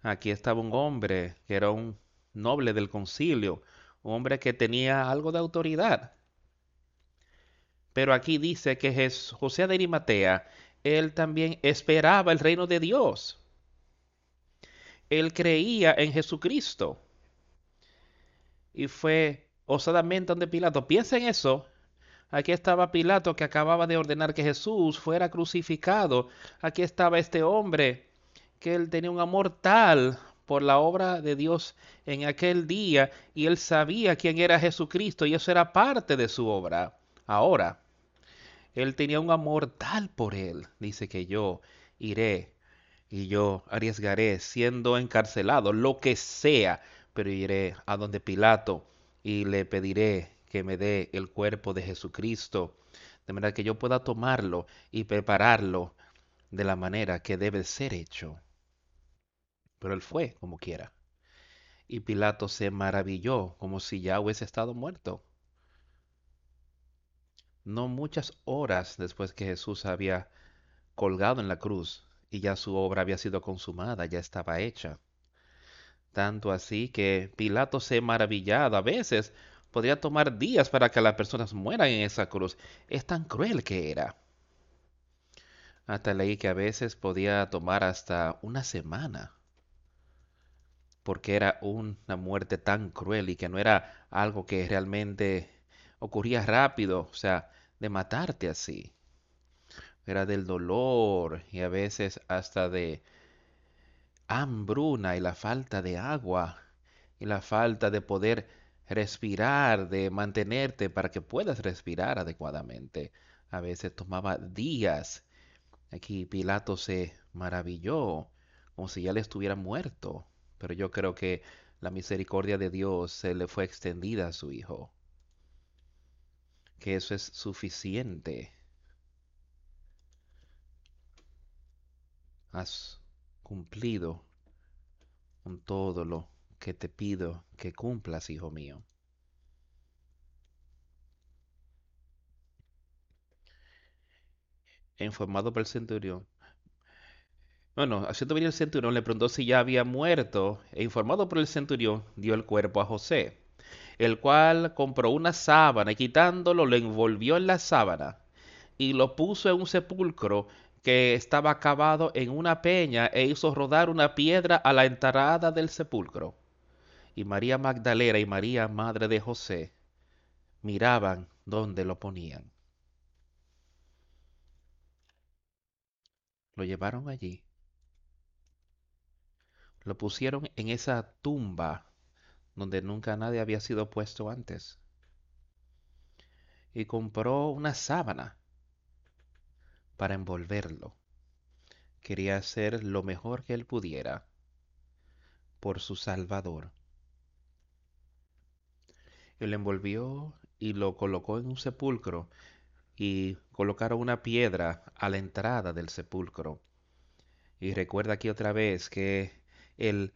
Aquí estaba un hombre que era un noble del concilio, un hombre que tenía algo de autoridad. Pero aquí dice que José de Arimatea, él también esperaba el reino de Dios. Él creía en Jesucristo y fue osadamente donde Pilato. Piensa en eso. Aquí estaba Pilato que acababa de ordenar que Jesús fuera crucificado. Aquí estaba este hombre que él tenía un amor tal por la obra de Dios en aquel día y él sabía quién era Jesucristo y eso era parte de su obra. Ahora, él tenía un amor tal por él, dice que yo iré y yo arriesgaré siendo encarcelado, lo que sea, pero iré a donde Pilato y le pediré que me dé el cuerpo de Jesucristo, de manera que yo pueda tomarlo y prepararlo de la manera que debe ser hecho. Pero él fue como quiera. Y Pilato se maravilló como si ya hubiese estado muerto. No muchas horas después que Jesús había colgado en la cruz y ya su obra había sido consumada, ya estaba hecha. Tanto así que Pilato se maravillaba. A veces podría tomar días para que las personas mueran en esa cruz. Es tan cruel que era. Hasta leí que a veces podía tomar hasta una semana. Porque era una muerte tan cruel y que no era algo que realmente ocurría rápido. O sea, de matarte así. Era del dolor y a veces hasta de hambruna y la falta de agua y la falta de poder respirar, de mantenerte para que puedas respirar adecuadamente. A veces tomaba días. Aquí Pilato se maravilló, como si ya le estuviera muerto. Pero yo creo que la misericordia de Dios se le fue extendida a su Hijo que eso es suficiente. Has cumplido con todo lo que te pido que cumplas, hijo mío. Informado por el centurión. Bueno, haciendo venir el centurión, le preguntó si ya había muerto, e informado por el centurión, dio el cuerpo a José el cual compró una sábana y quitándolo lo envolvió en la sábana y lo puso en un sepulcro que estaba cavado en una peña e hizo rodar una piedra a la entrada del sepulcro. Y María Magdalena y María, madre de José, miraban dónde lo ponían. Lo llevaron allí. Lo pusieron en esa tumba donde nunca nadie había sido puesto antes. Y compró una sábana para envolverlo. Quería hacer lo mejor que él pudiera por su Salvador. Él envolvió y lo colocó en un sepulcro y colocaron una piedra a la entrada del sepulcro. Y recuerda aquí otra vez que él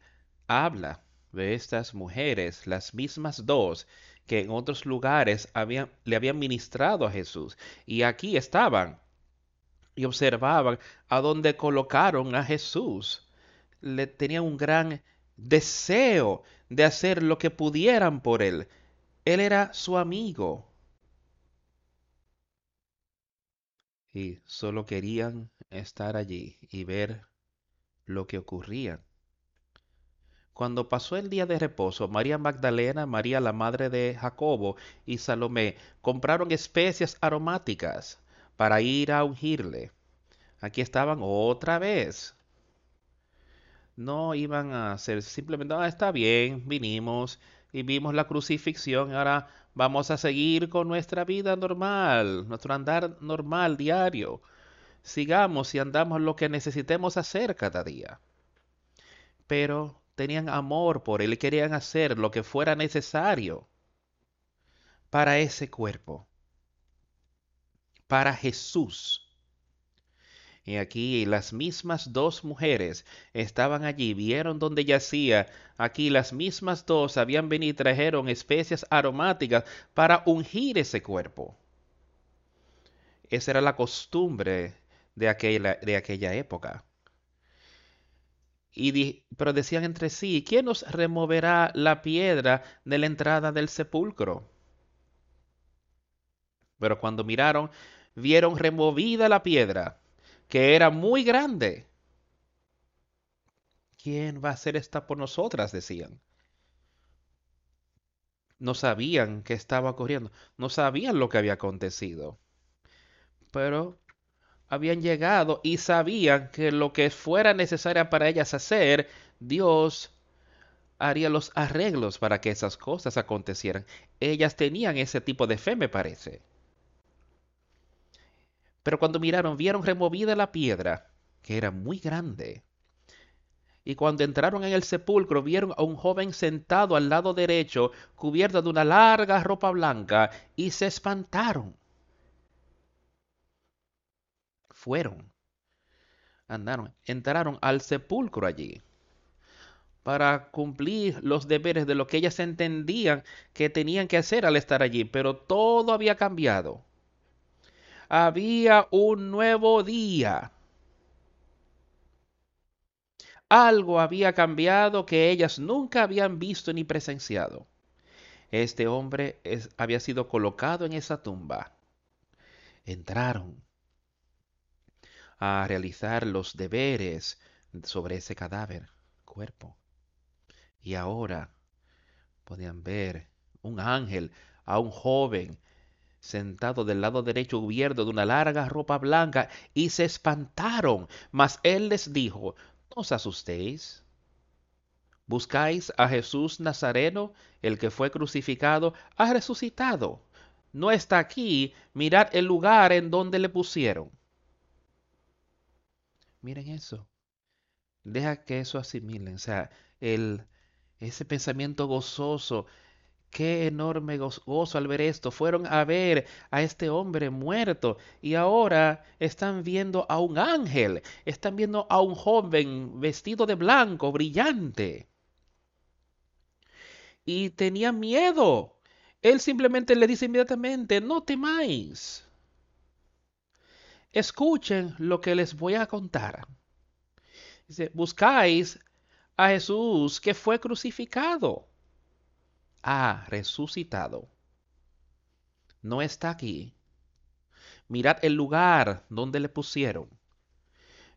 habla de estas mujeres, las mismas dos que en otros lugares le habían ministrado a Jesús. Y aquí estaban y observaban a dónde colocaron a Jesús. Le tenían un gran deseo de hacer lo que pudieran por él. Él era su amigo. Y solo querían estar allí y ver lo que ocurría. Cuando pasó el día de reposo, María Magdalena, María la madre de Jacobo y Salomé compraron especias aromáticas para ir a ungirle. Aquí estaban otra vez. No iban a hacer simplemente, ah, está bien, vinimos y vimos la crucifixión, ahora vamos a seguir con nuestra vida normal, nuestro andar normal diario. Sigamos y andamos lo que necesitemos hacer cada día. Pero tenían amor por él y querían hacer lo que fuera necesario para ese cuerpo, para Jesús. Y aquí las mismas dos mujeres estaban allí, vieron donde yacía. Aquí las mismas dos habían venido y trajeron especias aromáticas para ungir ese cuerpo. Esa era la costumbre de aquella, de aquella época. Y pero decían entre sí, ¿quién nos removerá la piedra de la entrada del sepulcro? Pero cuando miraron, vieron removida la piedra, que era muy grande. ¿Quién va a hacer esta por nosotras? decían. no sabían qué estaba ocurriendo, no sabían lo que había acontecido. Pero habían llegado y sabían que lo que fuera necesario para ellas hacer, Dios haría los arreglos para que esas cosas acontecieran. Ellas tenían ese tipo de fe, me parece. Pero cuando miraron, vieron removida la piedra, que era muy grande. Y cuando entraron en el sepulcro, vieron a un joven sentado al lado derecho, cubierto de una larga ropa blanca, y se espantaron. Fueron, andaron, entraron al sepulcro allí para cumplir los deberes de lo que ellas entendían que tenían que hacer al estar allí, pero todo había cambiado. Había un nuevo día. Algo había cambiado que ellas nunca habían visto ni presenciado. Este hombre había sido colocado en esa tumba. Entraron a realizar los deberes sobre ese cadáver, cuerpo. Y ahora podían ver un ángel a un joven sentado del lado derecho cubierto de una larga ropa blanca y se espantaron. Mas él les dijo, no os asustéis. ¿Buscáis a Jesús Nazareno, el que fue crucificado? Ha resucitado. No está aquí. Mirad el lugar en donde le pusieron. Miren eso. Deja que eso asimilen. O sea, el, ese pensamiento gozoso. Qué enorme gozo al ver esto. Fueron a ver a este hombre muerto y ahora están viendo a un ángel. Están viendo a un joven vestido de blanco, brillante. Y tenía miedo. Él simplemente le dice inmediatamente, no temáis. Escuchen lo que les voy a contar. Dice, buscáis a Jesús que fue crucificado. Ha resucitado. No está aquí. Mirad el lugar donde le pusieron.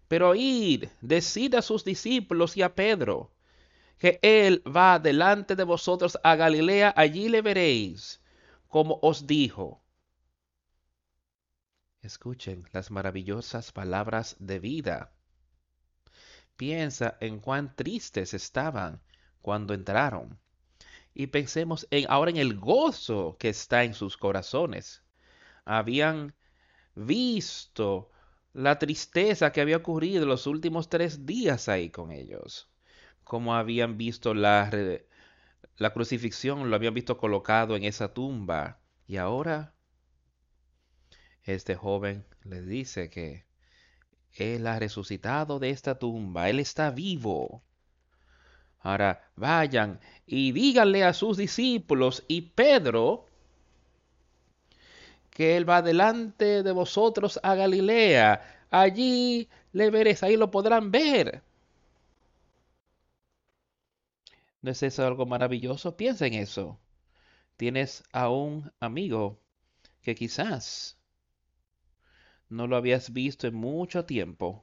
Pero id, decid a sus discípulos y a Pedro, que Él va delante de vosotros a Galilea, allí le veréis, como os dijo. Escuchen las maravillosas palabras de vida Piensa en cuán tristes estaban cuando entraron. Y pensemos en, ahora en el gozo que está en sus corazones. Habían visto la tristeza que había ocurrido los últimos tres días ahí con ellos. Como habían visto la, la crucifixión, lo habían visto colocado en esa tumba. Y ahora este joven les dice que él ha resucitado de esta tumba, Él está vivo. Ahora vayan y díganle a sus discípulos y Pedro que Él va delante de vosotros a Galilea. Allí le veréis, ahí lo podrán ver. ¿No es eso algo maravilloso? Piensa en eso. Tienes a un amigo que quizás no lo habías visto en mucho tiempo.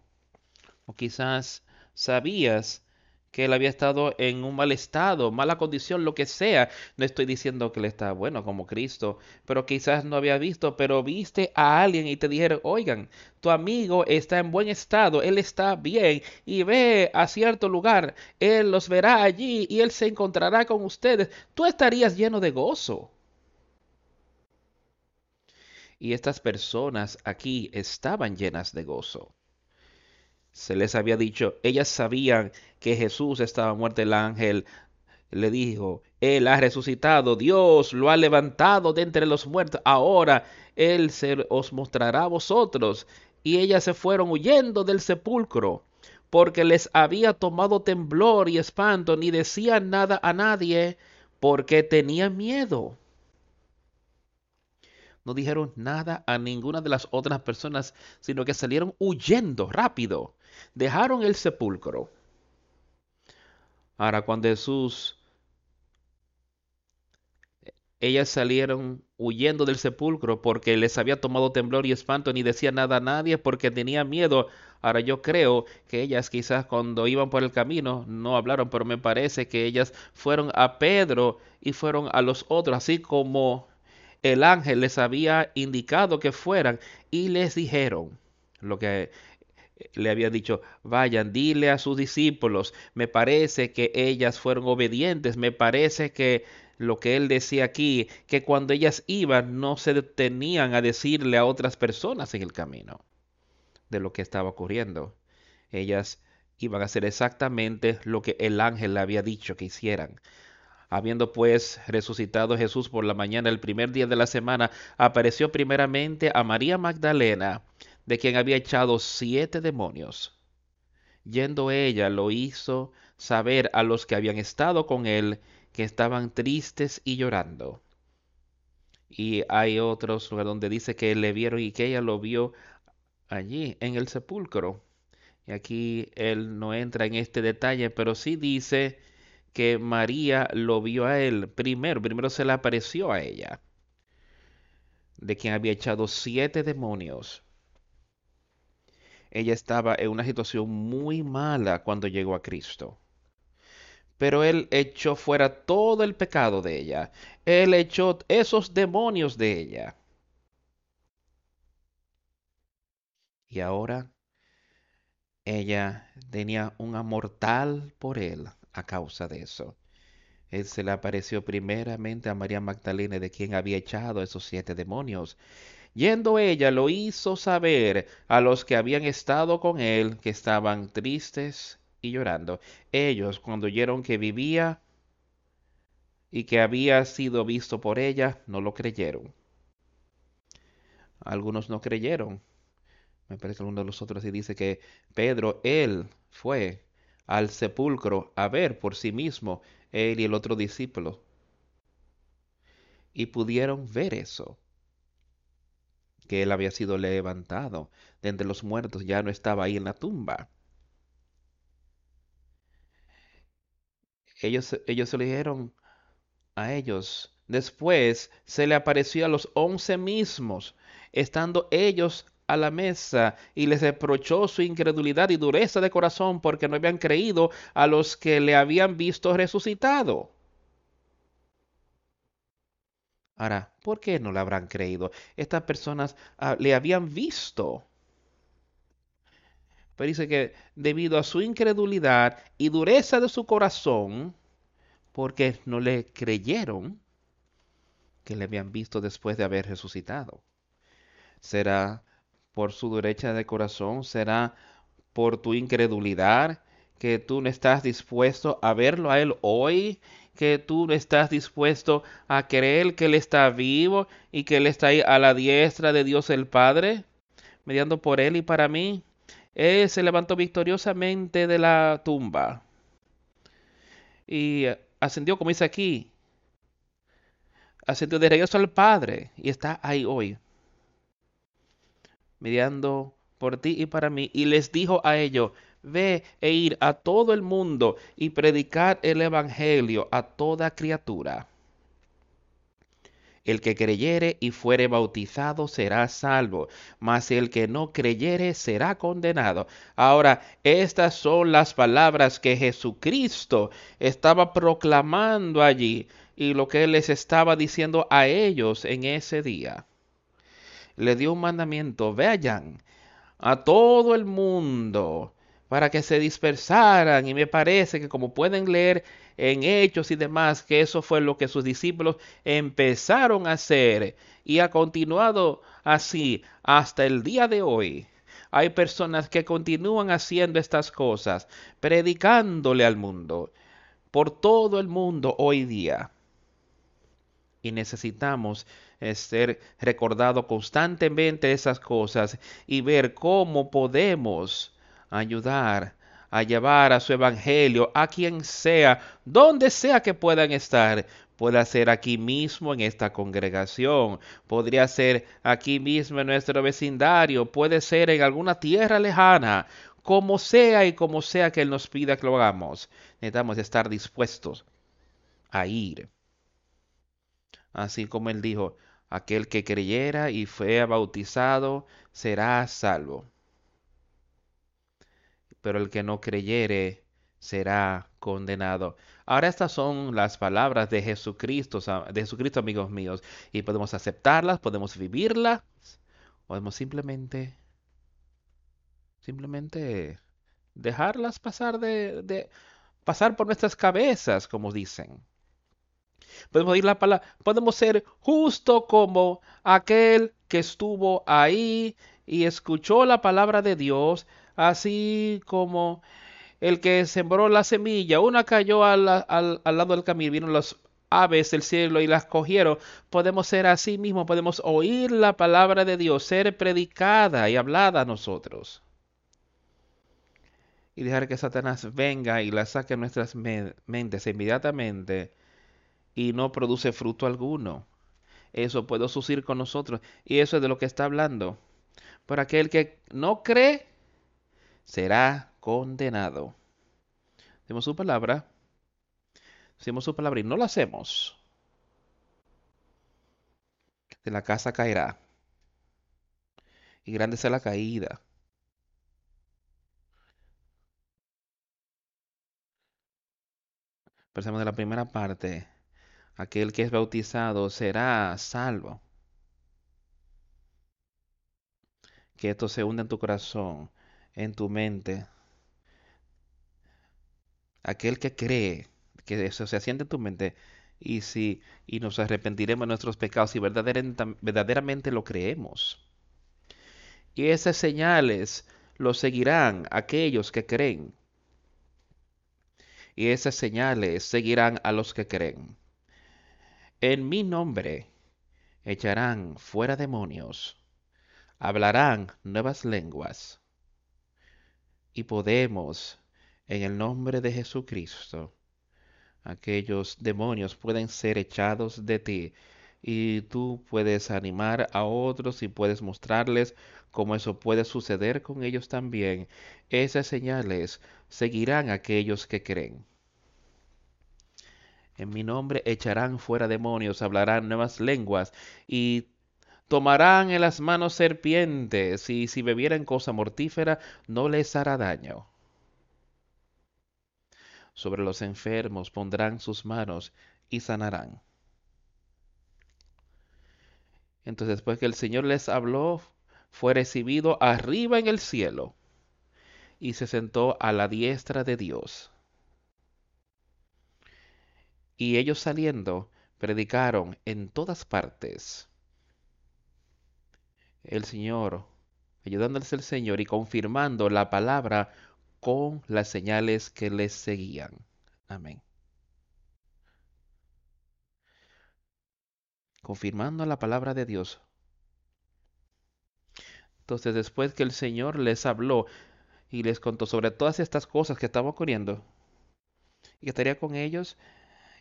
O quizás sabías que él había estado en un mal estado, mala condición, lo que sea. No estoy diciendo que él está bueno como Cristo, pero quizás no había visto, pero viste a alguien y te dijeron, oigan, tu amigo está en buen estado, él está bien y ve a cierto lugar, él los verá allí y él se encontrará con ustedes. Tú estarías lleno de gozo. Y estas personas aquí estaban llenas de gozo. Se les había dicho, ellas sabían que Jesús estaba muerto. El ángel le dijo, Él ha resucitado, Dios lo ha levantado de entre los muertos. Ahora Él se os mostrará a vosotros. Y ellas se fueron huyendo del sepulcro, porque les había tomado temblor y espanto, ni decían nada a nadie, porque tenían miedo no dijeron nada a ninguna de las otras personas, sino que salieron huyendo rápido. Dejaron el sepulcro. Ahora, cuando Jesús ellas salieron huyendo del sepulcro porque les había tomado temblor y espanto, ni decía nada a nadie porque tenía miedo. Ahora yo creo que ellas quizás cuando iban por el camino no hablaron, pero me parece que ellas fueron a Pedro y fueron a los otros, así como el ángel les había indicado que fueran y les dijeron lo que le había dicho, vayan, dile a sus discípulos, me parece que ellas fueron obedientes, me parece que lo que él decía aquí, que cuando ellas iban no se detenían a decirle a otras personas en el camino de lo que estaba ocurriendo. Ellas iban a hacer exactamente lo que el ángel le había dicho que hicieran. Habiendo pues resucitado Jesús por la mañana el primer día de la semana, apareció primeramente a María Magdalena, de quien había echado siete demonios. Yendo ella lo hizo saber a los que habían estado con él que estaban tristes y llorando. Y hay otros donde dice que le vieron y que ella lo vio allí en el sepulcro. Y aquí él no entra en este detalle, pero sí dice que María lo vio a él primero, primero se le apareció a ella, de quien había echado siete demonios. Ella estaba en una situación muy mala cuando llegó a Cristo pero Él echó fuera todo el pecado de ella. Él echó esos demonios de ella. Y ahora ella tenía un amor tal por Él a causa de eso. Él se le apareció primeramente a María Magdalena, de quien había echado esos siete demonios. Yendo ella lo hizo saber a los que habían estado con él, que estaban tristes y llorando. Ellos, cuando oyeron que vivía y que había sido visto por ella, no lo creyeron. Algunos no creyeron. Me parece que uno de los otros y dice que Pedro, él fue al sepulcro a ver por sí mismo, él y el otro discípulo. Y pudieron ver eso, que él había sido levantado de entre los muertos, ya no estaba ahí en la tumba. ellos, ellos se lo dijeron a ellos. Después se le apareció a los once mismos, estando ellos a la mesa, y les reprochó su incredulidad y dureza de corazón porque no habían creído a los que le habían visto resucitado. Ahora, ¿por qué no le habrán creído? Estas personas ah, le habían visto. Pero dice que debido a su incredulidad y dureza de su corazón, porque no le creyeron que le habían visto después de haber resucitado. ¿Será por su dureza de corazón? ¿Será por tu incredulidad que tú no estás dispuesto a verlo a Él hoy? Que tú estás dispuesto a creer que Él está vivo y que Él está ahí a la diestra de Dios el Padre, mediando por Él y para mí. Él se levantó victoriosamente de la tumba y ascendió, como dice aquí, ascendió de regreso al Padre y está ahí hoy, mediando por ti y para mí. Y les dijo a ellos, ve e ir a todo el mundo y predicar el Evangelio a toda criatura. El que creyere y fuere bautizado será salvo, mas el que no creyere será condenado. Ahora, estas son las palabras que Jesucristo estaba proclamando allí y lo que les estaba diciendo a ellos en ese día. Le dio un mandamiento, vayan a todo el mundo para que se dispersaran y me parece que como pueden leer en hechos y demás, que eso fue lo que sus discípulos empezaron a hacer y ha continuado así hasta el día de hoy. Hay personas que continúan haciendo estas cosas, predicándole al mundo, por todo el mundo hoy día. Y necesitamos eh, ser recordados constantemente esas cosas y ver cómo podemos ayudar a llevar a su evangelio a quien sea, donde sea que puedan estar. Puede ser aquí mismo en esta congregación, podría ser aquí mismo en nuestro vecindario, puede ser en alguna tierra lejana, como sea y como sea que Él nos pida que lo hagamos. Necesitamos estar dispuestos a ir, Así como él dijo, aquel que creyera y fue bautizado será salvo. Pero el que no creyere será condenado. Ahora estas son las palabras de Jesucristo, de Jesucristo, amigos míos, y podemos aceptarlas, podemos vivirlas, podemos simplemente, simplemente dejarlas pasar de, pasar por nuestras cabezas, como dicen. Podemos oír la palabra, podemos ser justo como aquel que estuvo ahí y escuchó la palabra de Dios, así como el que sembró la semilla. Una cayó al, al, lado del camino, vieron las aves del cielo y las cogieron. Podemos ser así mismo, podemos oír la palabra de Dios, ser predicada y hablada a nosotros y dejar que Satanás venga y la saque de nuestras mentes inmediatamente y no produce fruto alguno. Eso puede suceder con nosotros y eso es de lo que está hablando. Por aquel que no cree será condenado. Hacemos su palabra. Hacemos su palabra y no lo hacemos. De la casa caerá. Y grande será la caída. Pensemos de la primera parte. Aquel que es bautizado será salvo. Que esto se hunda en tu corazón, en tu mente. Aquel que cree, que eso se asiente en tu mente, y si y nos arrepentiremos de nuestros pecados y verdaderamente lo creemos. Y esas señales lo seguirán aquellos que creen y esas señales seguirán a los que creen. En mi nombre echarán fuera demonios, hablarán nuevas lenguas, y podemos, en el nombre de Jesucristo, aquellos demonios pueden ser echados de ti y tú puedes animar a otros y puedes mostrarles cómo eso puede suceder con ellos también. Esas señales seguirán a aquellos que creen. En mi nombre echarán fuera demonios, hablarán nuevas lenguas y tomarán en las manos serpientes y si bebieran cosa mortífera no les hará daño. Sobre los enfermos pondrán sus manos y sanarán. Entonces después que el Señor les habló, fue recibido arriba en el cielo y se sentó a la diestra de Dios. Y ellos saliendo, predicaron en todas partes. El Señor, ayudándoles el Señor y confirmando la palabra con las señales que les seguían. Amén. confirmando la palabra de Dios. Entonces, después que el Señor les habló y les contó sobre todas estas cosas que estaban ocurriendo, y que estaría con ellos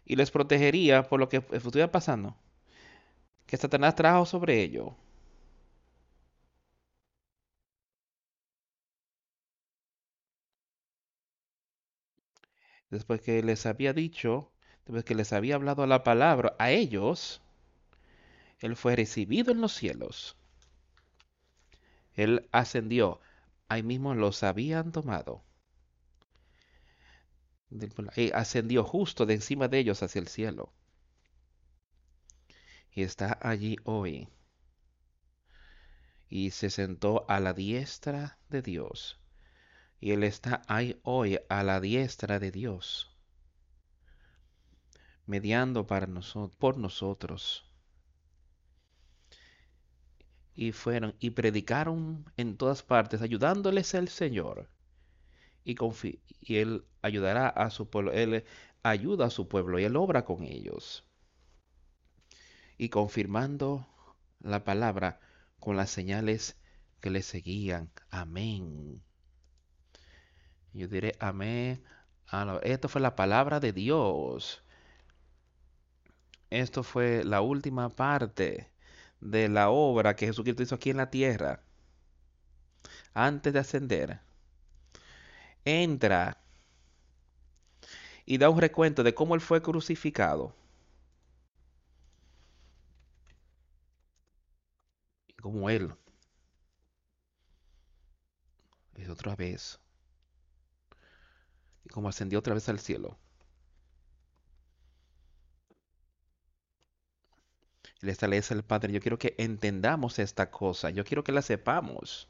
y les protegería por lo que estuviera pasando, que Satanás trajo sobre ellos. Después que les había dicho, después que les había hablado la palabra a ellos, él fue recibido en los cielos. Él ascendió. Ahí mismo los habían tomado. Y ascendió justo de encima de ellos hacia el cielo. Y está allí hoy. Y se sentó a la diestra de Dios. Y Él está ahí hoy a la diestra de Dios. Mediando para nosotros, por nosotros y fueron y predicaron en todas partes, ayudándoles el Señor. Y, y Él ayudará a su pueblo, Él ayuda a su pueblo y Él obra con ellos. Y confirmando la palabra con las señales que le seguían. Amén. Yo diré amén. Esto fue la palabra de Dios. Esto fue la última parte de la obra que Jesucristo hizo aquí en la tierra, antes de ascender, entra y da un recuento de cómo él fue crucificado. como Él es otra vez como ascendió otra vez al cielo. Le establece el Padre. Yo quiero que entendamos esta cosa. Yo quiero que la sepamos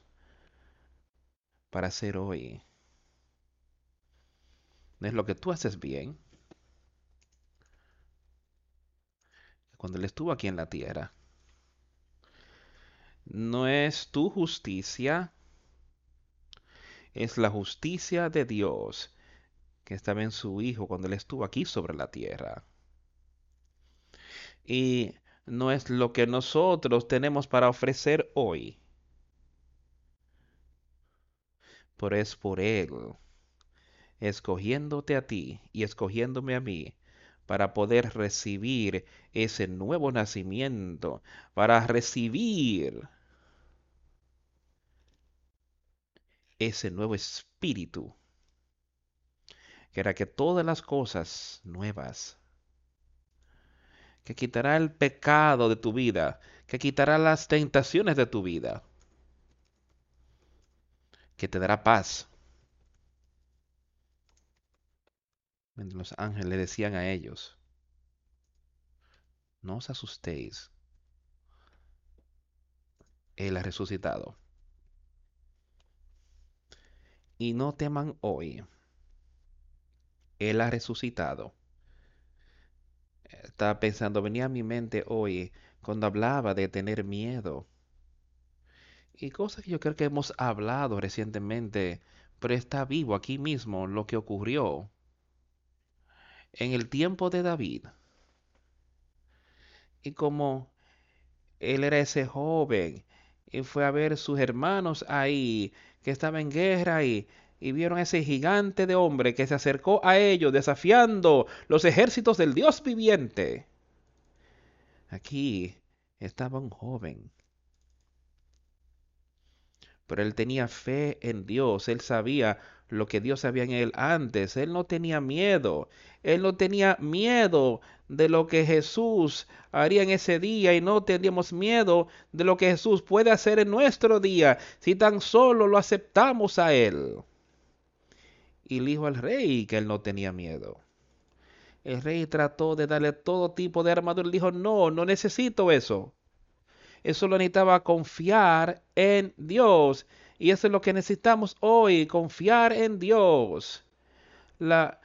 para hacer hoy. No es lo que tú haces bien. Cuando Él estuvo aquí en la tierra. No es tu justicia. Es la justicia de Dios que estaba en su Hijo cuando Él estuvo aquí sobre la tierra. Y no es lo que nosotros tenemos para ofrecer hoy. Pero es por Él, escogiéndote a ti y escogiéndome a mí, para poder recibir ese nuevo nacimiento, para recibir ese nuevo espíritu, que era que todas las cosas nuevas que quitará el pecado de tu vida, que quitará las tentaciones de tu vida, que te dará paz. Los ángeles decían a ellos, no os asustéis, Él ha resucitado. Y no teman hoy, Él ha resucitado estaba pensando, venía a mi mente hoy cuando hablaba de tener miedo. Y cosas que yo creo que hemos hablado recientemente, pero está vivo aquí mismo lo que ocurrió en el tiempo de David. Y como él era ese joven y fue a ver sus hermanos ahí que estaban en guerra y y vieron a ese gigante de hombre que se acercó a ellos desafiando los ejércitos del Dios viviente. Aquí estaba un joven. Pero él tenía fe en Dios, él sabía lo que Dios sabía en él antes, él no tenía miedo, él no tenía miedo de lo que Jesús haría en ese día y no tendríamos miedo de lo que Jesús puede hacer en nuestro día si tan solo lo aceptamos a él y dijo al rey que él no tenía miedo. El rey trató de darle todo tipo de armadura. Él dijo, no, no necesito eso. Eso lo necesitaba confiar en Dios. Y eso es lo que necesitamos hoy, confiar en Dios. La,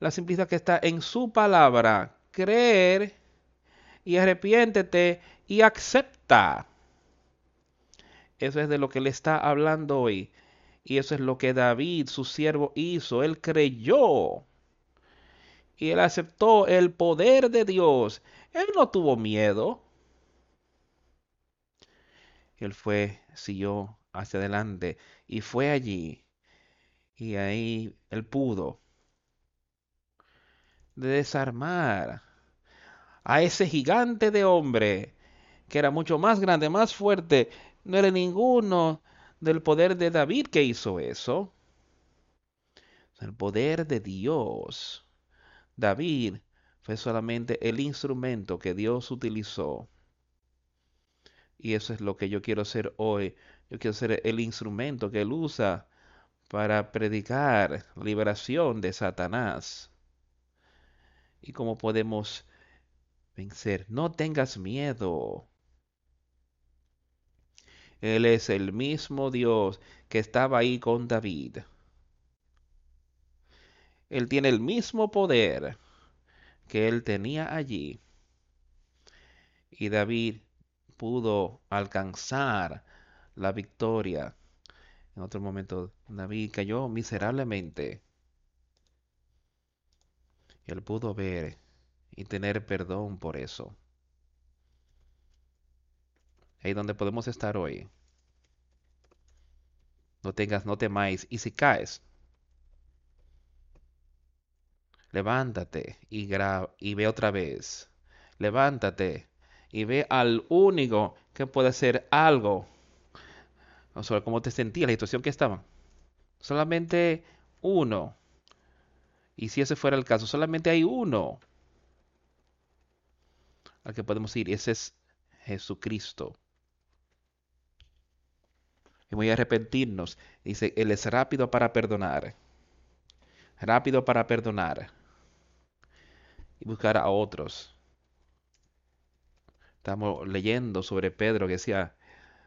la simplicidad que está en su palabra. Creer y arrepiéntete y acepta. Eso es de lo que le está hablando hoy. Y eso es lo que David, su siervo, hizo. Él creyó. Y él aceptó el poder de Dios. Él no tuvo miedo. Él fue, siguió hacia adelante y fue allí. Y ahí él pudo desarmar a ese gigante de hombre que era mucho más grande, más fuerte. No era ninguno del poder de David que hizo eso. El poder de Dios. David fue solamente el instrumento que Dios utilizó. Y eso es lo que yo quiero ser hoy. Yo quiero ser el instrumento que Él usa para predicar liberación de Satanás. Y cómo podemos vencer. No tengas miedo. Él es el mismo Dios que estaba ahí con David. Él tiene el mismo poder que él tenía allí. Y David pudo alcanzar la victoria. En otro momento, David cayó miserablemente. Él pudo ver y tener perdón por eso ahí donde podemos estar hoy. No tengas, no temáis. Y si caes, levántate y, ve otra vez. Levántate y ve al único que puede hacer algo. No solo cómo te sentías, la situación que estaban. Solamente uno. Y si ese fuera el caso, solamente hay uno al que podemos ir. Ese es Jesucristo. Y a arrepentirnos. Dice, Él es rápido para perdonar. Rápido para perdonar. Y buscar a otros. Estamos leyendo sobre Pedro que decía,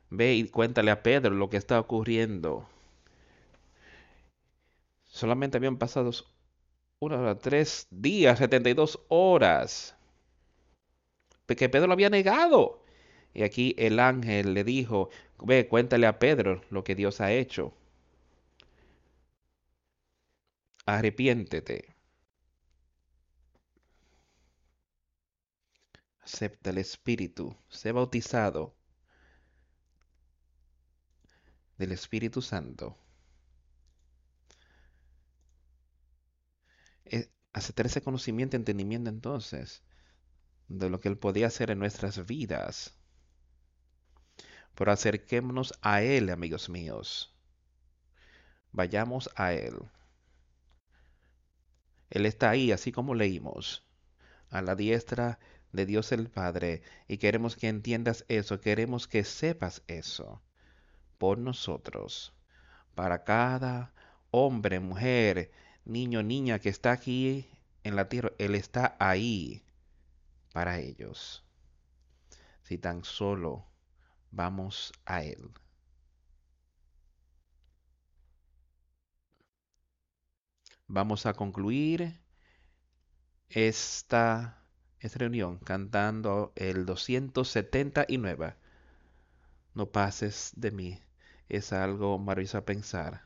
ve y cuéntale a Pedro lo que está ocurriendo. Solamente habían pasado una tres días, 72 horas. Que Pedro lo había negado. Y aquí el ángel le dijo, ve, cuéntale a Pedro lo que Dios ha hecho. Arrepiéntete. Acepta el Espíritu. Sé bautizado del Espíritu Santo. Aceptar ese conocimiento entendimiento entonces de lo que Él podía hacer en nuestras vidas. Pero acerquémonos a Él, amigos míos. Vayamos a Él. Él está ahí, así como leímos, a la diestra de Dios el Padre. Y queremos que entiendas eso, queremos que sepas eso por nosotros, para cada hombre, mujer, niño, niña que está aquí en la tierra. Él está ahí para ellos. Si tan solo vamos a Él. Vamos a concluir esta, reunión cantando el 279. No pases de mí. Es algo maravilloso pensar.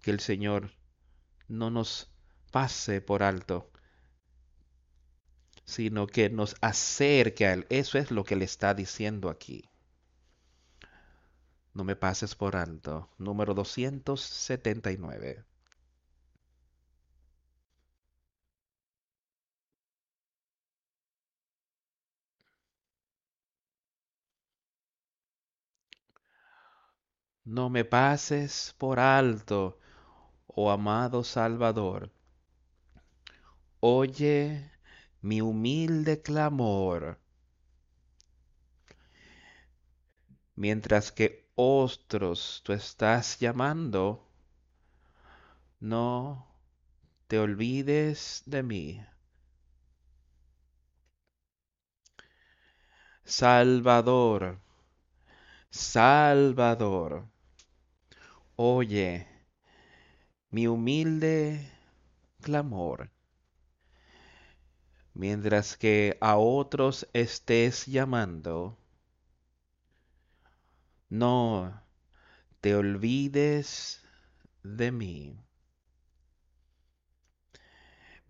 Que el Señor no nos pase por alto, sino que nos acerque a Él. Eso es lo que le está diciendo aquí. No me pases por alto. Número 279. No me pases por alto, oh amado Salvador. Oye mi humilde clamor. Mientras que otros tú estás llamando, no te olvides de mí. Salvador, Salvador, oye mi humilde clamor mientras que a otros estés llamando, no te olvides de mí.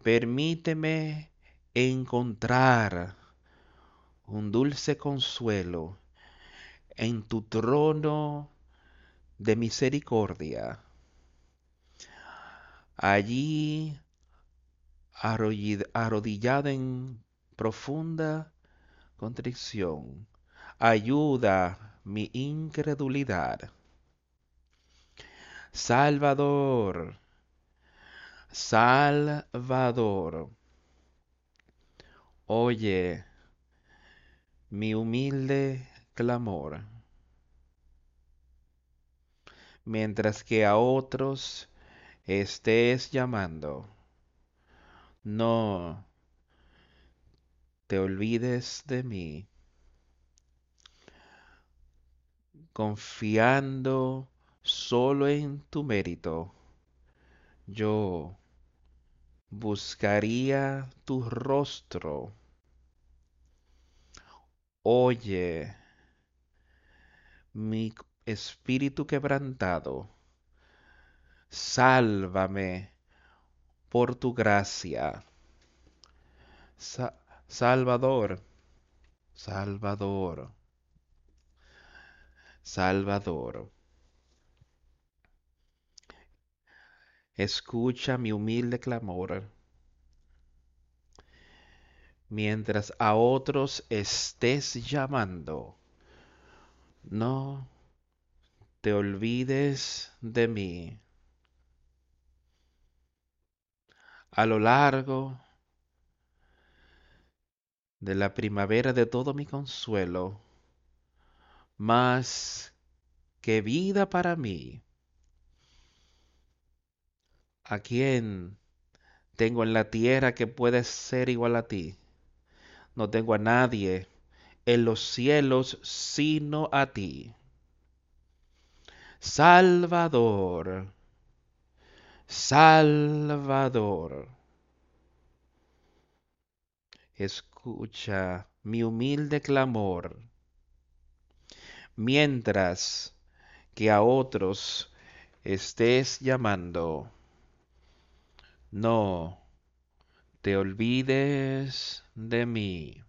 Permíteme encontrar un dulce consuelo en tu trono de misericordia. Allí arrodillada en profunda contrición. Ayuda mi incredulidad. Salvador, Salvador, oye mi humilde clamor, mientras que a otros estés llamando no te olvides de mí, confiando solo en tu mérito. Yo buscaría tu rostro. Oye, mi espíritu quebrantado, sálvame por tu gracia. Salvador, Salvador, Salvador. Escucha mi humilde clamor. Mientras a otros estés llamando, no te olvides de mí. A lo largo de la primavera de todo mi consuelo, más qué vida para mí. ¿A quién tengo en la tierra que puede ser igual a ti? No tengo a nadie en los cielos sino a ti. Salvador, Salvador. Escucha mi humilde clamor, mientras que a otros estés llamando. No te olvides de mí.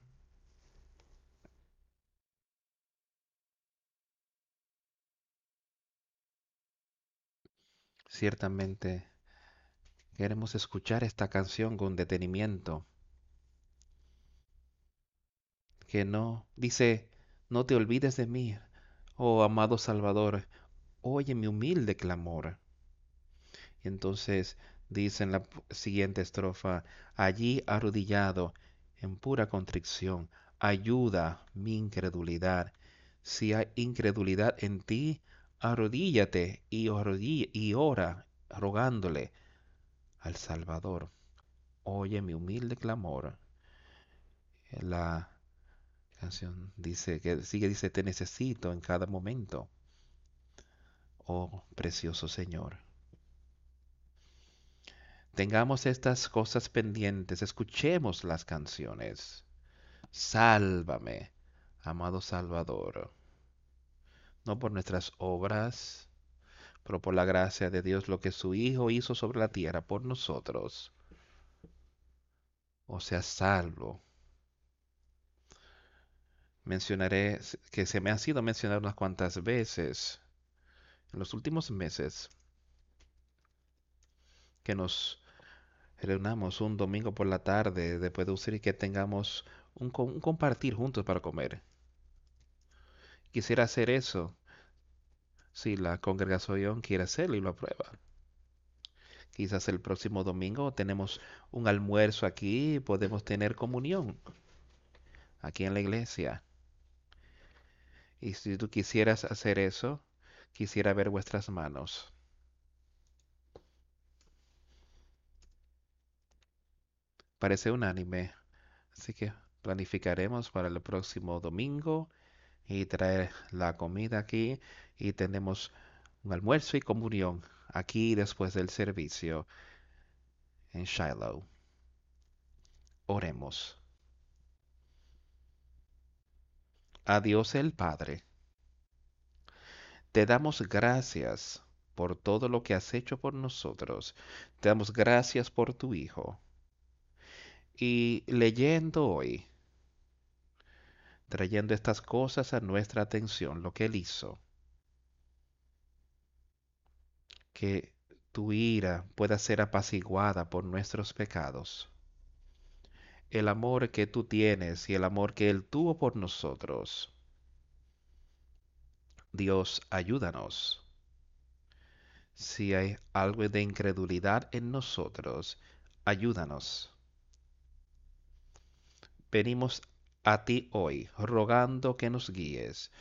Ciertamente queremos escuchar esta canción con detenimiento. Que no, dice, no te olvides de mí, oh amado Salvador, oye mi humilde clamor. Y entonces dice en la siguiente estrofa, allí arrodillado en pura contrición, ayuda mi incredulidad. Si hay incredulidad en ti, arrodíllate y, y ora rogándole al Salvador. Oye mi humilde clamor. La canción dice que sigue dice te necesito en cada momento. Oh precioso Señor. Tengamos estas cosas pendientes, escuchemos las canciones. Sálvame, amado Salvador no por nuestras obras, por la gracia de Dios, lo que su Hijo hizo sobre la tierra por nosotros. O sea, salvo. Mencionaré que se me ha sido mencionado unas cuantas veces en los últimos meses que nos reunamos un domingo por la tarde después de usar y que tengamos un compartir juntos para comer. Quisiera hacer eso si la congregación quiere hacerlo y lo aprueba. Quizás el próximo domingo tenemos un almuerzo aquí y podemos tener comunión aquí en la iglesia. Y si tú quisieras hacer eso, quisiera ver vuestras manos. Parece unánime. Así que planificaremos para el próximo domingo y traer la comida aquí y tenemos un almuerzo y comunión aquí después del servicio en Shiloh. Oremos. A Dios el Padre. Te damos gracias por todo lo que has hecho por nosotros. Te damos gracias por tu Hijo. Y leyendo hoy, trayendo estas cosas a nuestra atención, lo que Él hizo. Que tu ira pueda ser apaciguada por nuestros pecados. El amor que tú tienes y el amor que Él tuvo por nosotros. Dios, ayúdanos. Si hay algo de incredulidad en nosotros, ayúdanos. Venimos a ti hoy, rogando que nos guíes,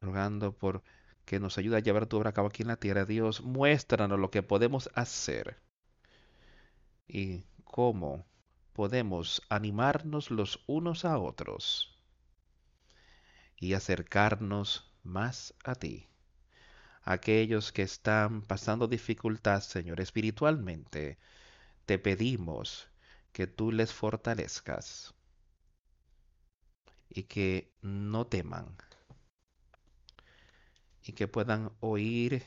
rogando por que nos ayude a llevar tu obra a cabo aquí en la tierra. Dios, muéstranos lo que podemos hacer y cómo podemos animarnos los unos a otros y acercarnos más a ti. Aquellos que están pasando dificultad, Señor, espiritualmente, te pedimos que tú les fortalezcas y que no teman y que puedan oír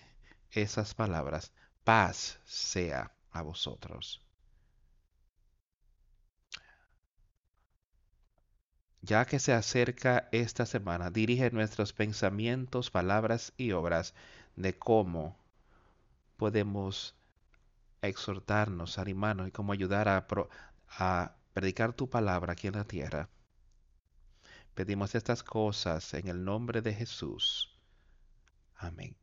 esas palabras. Paz sea a vosotros. Ya que se acerca esta semana, dirige nuestros pensamientos, palabras y obras de cómo podemos exhortarnos, animarnos y cómo ayudar a, a predicar tu palabra aquí en la tierra. Pedimos estas cosas en el nombre de Jesús. Amén.